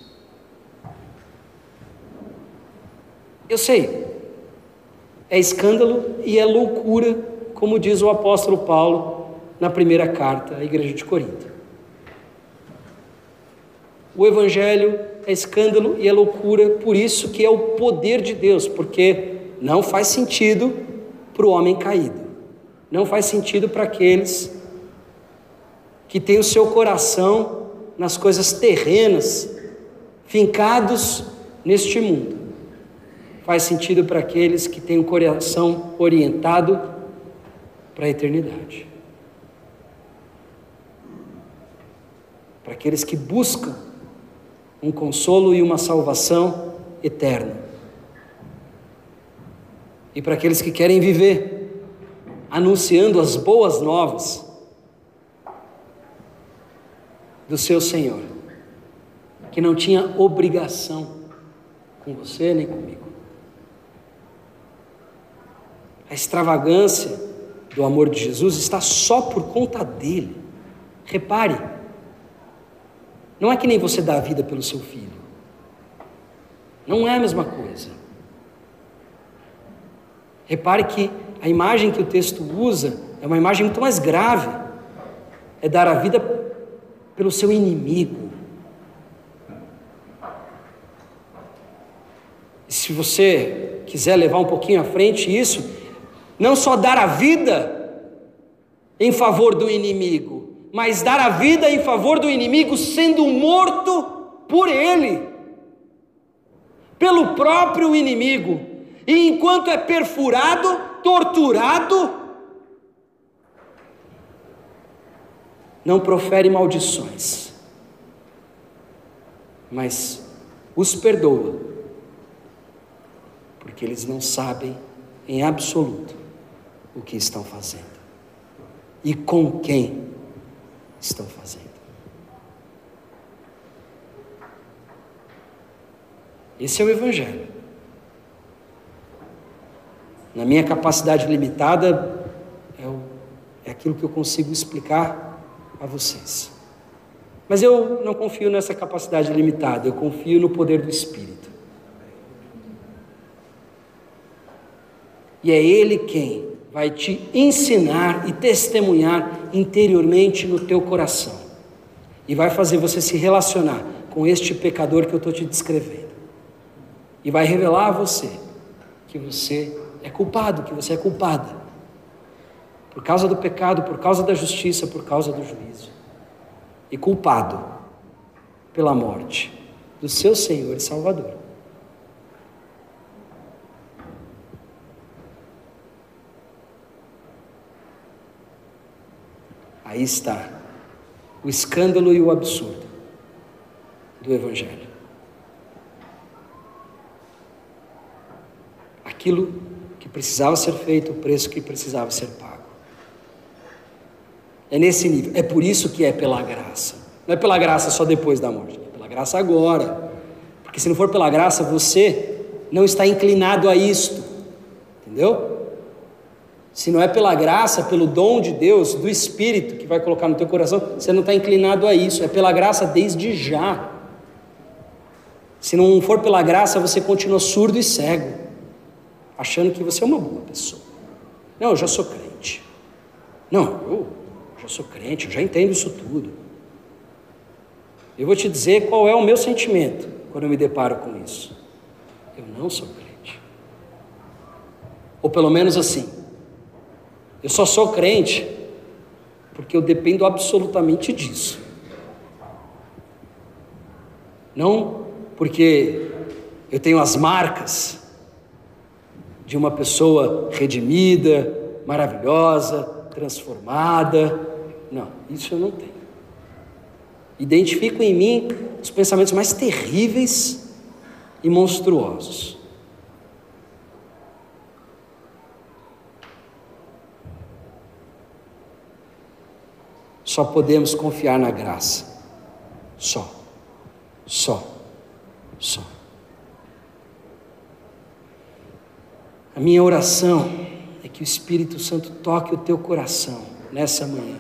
Eu sei, é escândalo e é loucura, como diz o apóstolo Paulo na primeira carta à igreja de Corinto. O Evangelho é escândalo e é loucura, por isso que é o poder de Deus, porque não faz sentido para o homem caído, não faz sentido para aqueles que têm o seu coração nas coisas terrenas, fincados neste mundo. Faz sentido para aqueles que têm o coração orientado para a eternidade. Para aqueles que buscam um consolo e uma salvação eterna. E para aqueles que querem viver anunciando as boas novas do seu Senhor, que não tinha obrigação com você nem comigo. A extravagância do amor de Jesus está só por conta dele. Repare, não é que nem você dá a vida pelo seu filho. Não é a mesma coisa. Repare que a imagem que o texto usa é uma imagem muito mais grave. É dar a vida pelo seu inimigo. E se você quiser levar um pouquinho à frente isso, não só dar a vida em favor do inimigo, mas dar a vida em favor do inimigo, sendo morto por ele, pelo próprio inimigo, e enquanto é perfurado, torturado, não profere maldições, mas os perdoa, porque eles não sabem em absoluto o que estão fazendo. E com quem estão fazendo. Esse é o Evangelho. Na minha capacidade limitada, é, o, é aquilo que eu consigo explicar a vocês. Mas eu não confio nessa capacidade limitada, eu confio no poder do Espírito. E é Ele quem vai te ensinar e testemunhar interiormente no teu coração. E vai fazer você se relacionar com este pecador que eu estou te descrevendo. E vai revelar a você que você é culpado, que você é culpada. Por causa do pecado, por causa da justiça, por causa do juízo. E culpado pela morte do seu Senhor e Salvador. Aí está o escândalo e o absurdo do Evangelho. Aquilo que precisava ser feito, o preço que precisava ser pago. É nesse nível. É por isso que é pela graça. Não é pela graça só depois da morte, é pela graça agora. Porque se não for pela graça, você não está inclinado a isto. Entendeu? Se não é pela graça, pelo dom de Deus, do Espírito que vai colocar no teu coração, você não está inclinado a isso. É pela graça desde já. Se não for pela graça, você continua surdo e cego, achando que você é uma boa pessoa. Não, eu já sou crente. Não, eu já sou crente, eu já entendo isso tudo. Eu vou te dizer qual é o meu sentimento quando eu me deparo com isso. Eu não sou crente. Ou pelo menos assim. Eu só sou crente porque eu dependo absolutamente disso. Não porque eu tenho as marcas de uma pessoa redimida, maravilhosa, transformada. Não, isso eu não tenho. Identifico em mim os pensamentos mais terríveis e monstruosos. Só podemos confiar na graça. Só. Só. Só. A minha oração é que o Espírito Santo toque o teu coração nessa manhã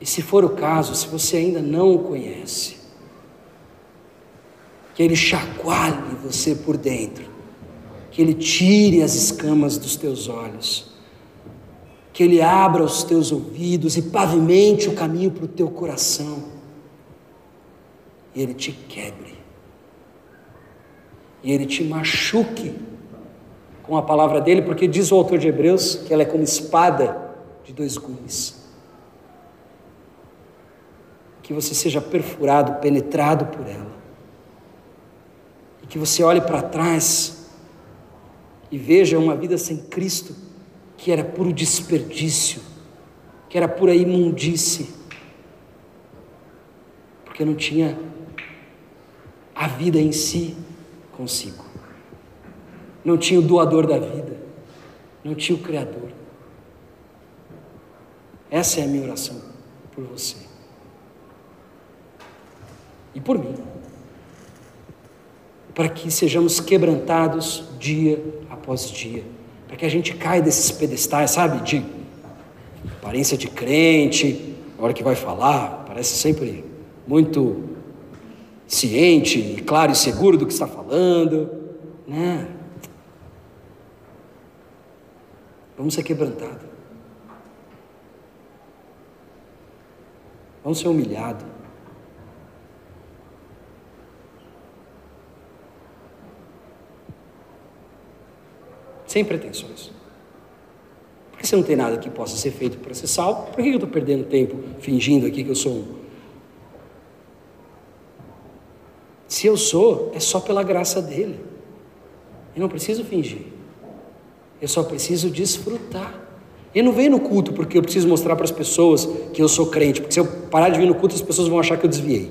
E se for o caso, se você ainda não o conhece, que ele chacoalhe você por dentro, que ele tire as escamas dos teus olhos, que ele abra os teus ouvidos e pavimente o caminho para o teu coração, e ele te quebre, e ele te machuque com a palavra dele, porque diz o autor de Hebreus que ela é como espada de dois gumes. Que você seja perfurado, penetrado por ela. E que você olhe para trás e veja uma vida sem Cristo que era puro desperdício, que era pura imundície, porque não tinha a vida em si consigo, não tinha o doador da vida, não tinha o Criador. Essa é a minha oração por você. E por mim, para que sejamos quebrantados dia após dia, para que a gente caia desses pedestais, sabe, de aparência de crente, na hora que vai falar, parece sempre muito ciente, e claro e seguro do que está falando, né? Vamos ser quebrantados. Vamos ser humilhados. Sem pretensões. Porque se não tem nada que possa ser feito para ser salvo, por que eu estou perdendo tempo fingindo aqui que eu sou um? Se eu sou, é só pela graça dele. Eu não preciso fingir. Eu só preciso desfrutar. Eu não venho no culto porque eu preciso mostrar para as pessoas que eu sou crente, porque se eu parar de vir no culto, as pessoas vão achar que eu desviei.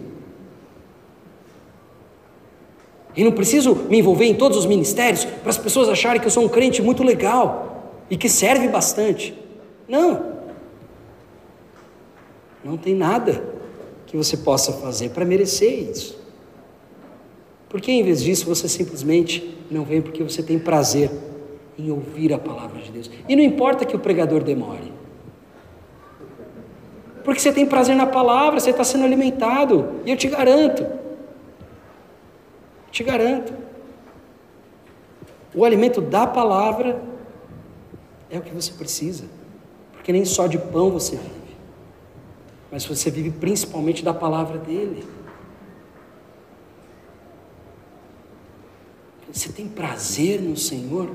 E não preciso me envolver em todos os ministérios para as pessoas acharem que eu sou um crente muito legal e que serve bastante. Não. Não tem nada que você possa fazer para merecer isso. Porque em vez disso você simplesmente não vem porque você tem prazer em ouvir a palavra de Deus. E não importa que o pregador demore. Porque você tem prazer na palavra, você está sendo alimentado. E eu te garanto, te garanto. O alimento da palavra é o que você precisa, porque nem só de pão você vive, mas você vive principalmente da palavra dele. Você tem prazer no Senhor?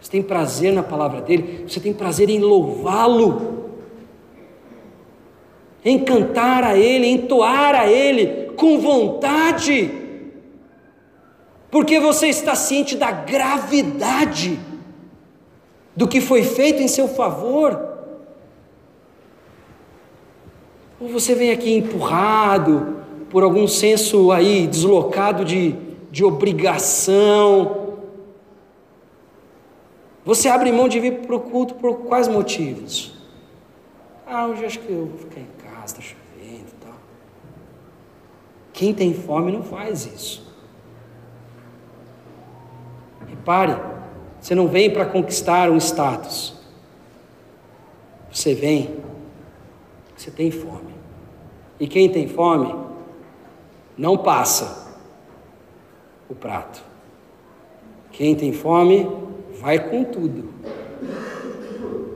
Você tem prazer na palavra dele? Você tem prazer em louvá-lo? Em cantar a ele, em entoar a ele, com vontade, porque você está ciente da gravidade do que foi feito em seu favor. Ou você vem aqui empurrado por algum senso aí deslocado de, de obrigação. Você abre mão de vir para o culto por quais motivos? Ah, hoje acho que eu vou ficar em casa, está quem tem fome não faz isso. Repare, você não vem para conquistar um status. Você vem, você tem fome. E quem tem fome não passa o prato. Quem tem fome vai com tudo,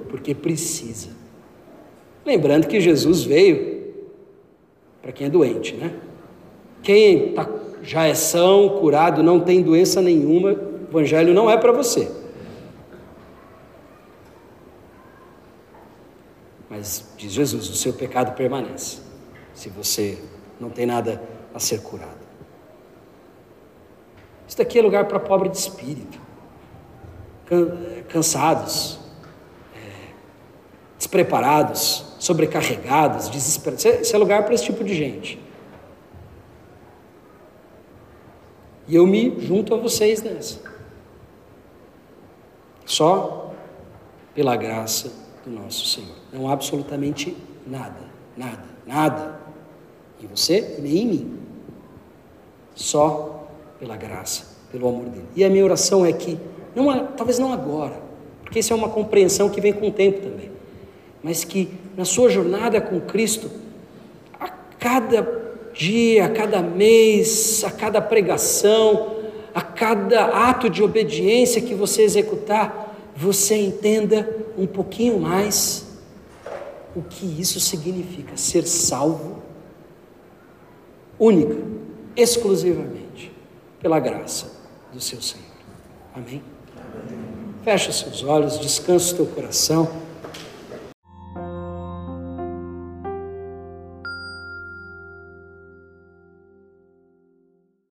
porque precisa. Lembrando que Jesus veio para quem é doente, né? Quem tá, já é são, curado, não tem doença nenhuma, o Evangelho não é para você. Mas diz Jesus: o seu pecado permanece, se você não tem nada a ser curado. Isso daqui é lugar para pobre de espírito, cansados, é, despreparados, sobrecarregados, desesperados. Isso é lugar para esse tipo de gente. E eu me junto a vocês nessa. Só pela graça do nosso Senhor. Não absolutamente nada, nada, nada em você nem em mim. Só pela graça, pelo amor dele. E a minha oração é que, não, talvez não agora, porque isso é uma compreensão que vem com o tempo também, mas que na sua jornada com Cristo, a cada dia, a cada mês, a cada pregação, a cada ato de obediência que você executar, você entenda um pouquinho mais o que isso significa ser salvo única, exclusivamente pela graça do seu Senhor. Amém? Fecha seus olhos, descansa o teu coração.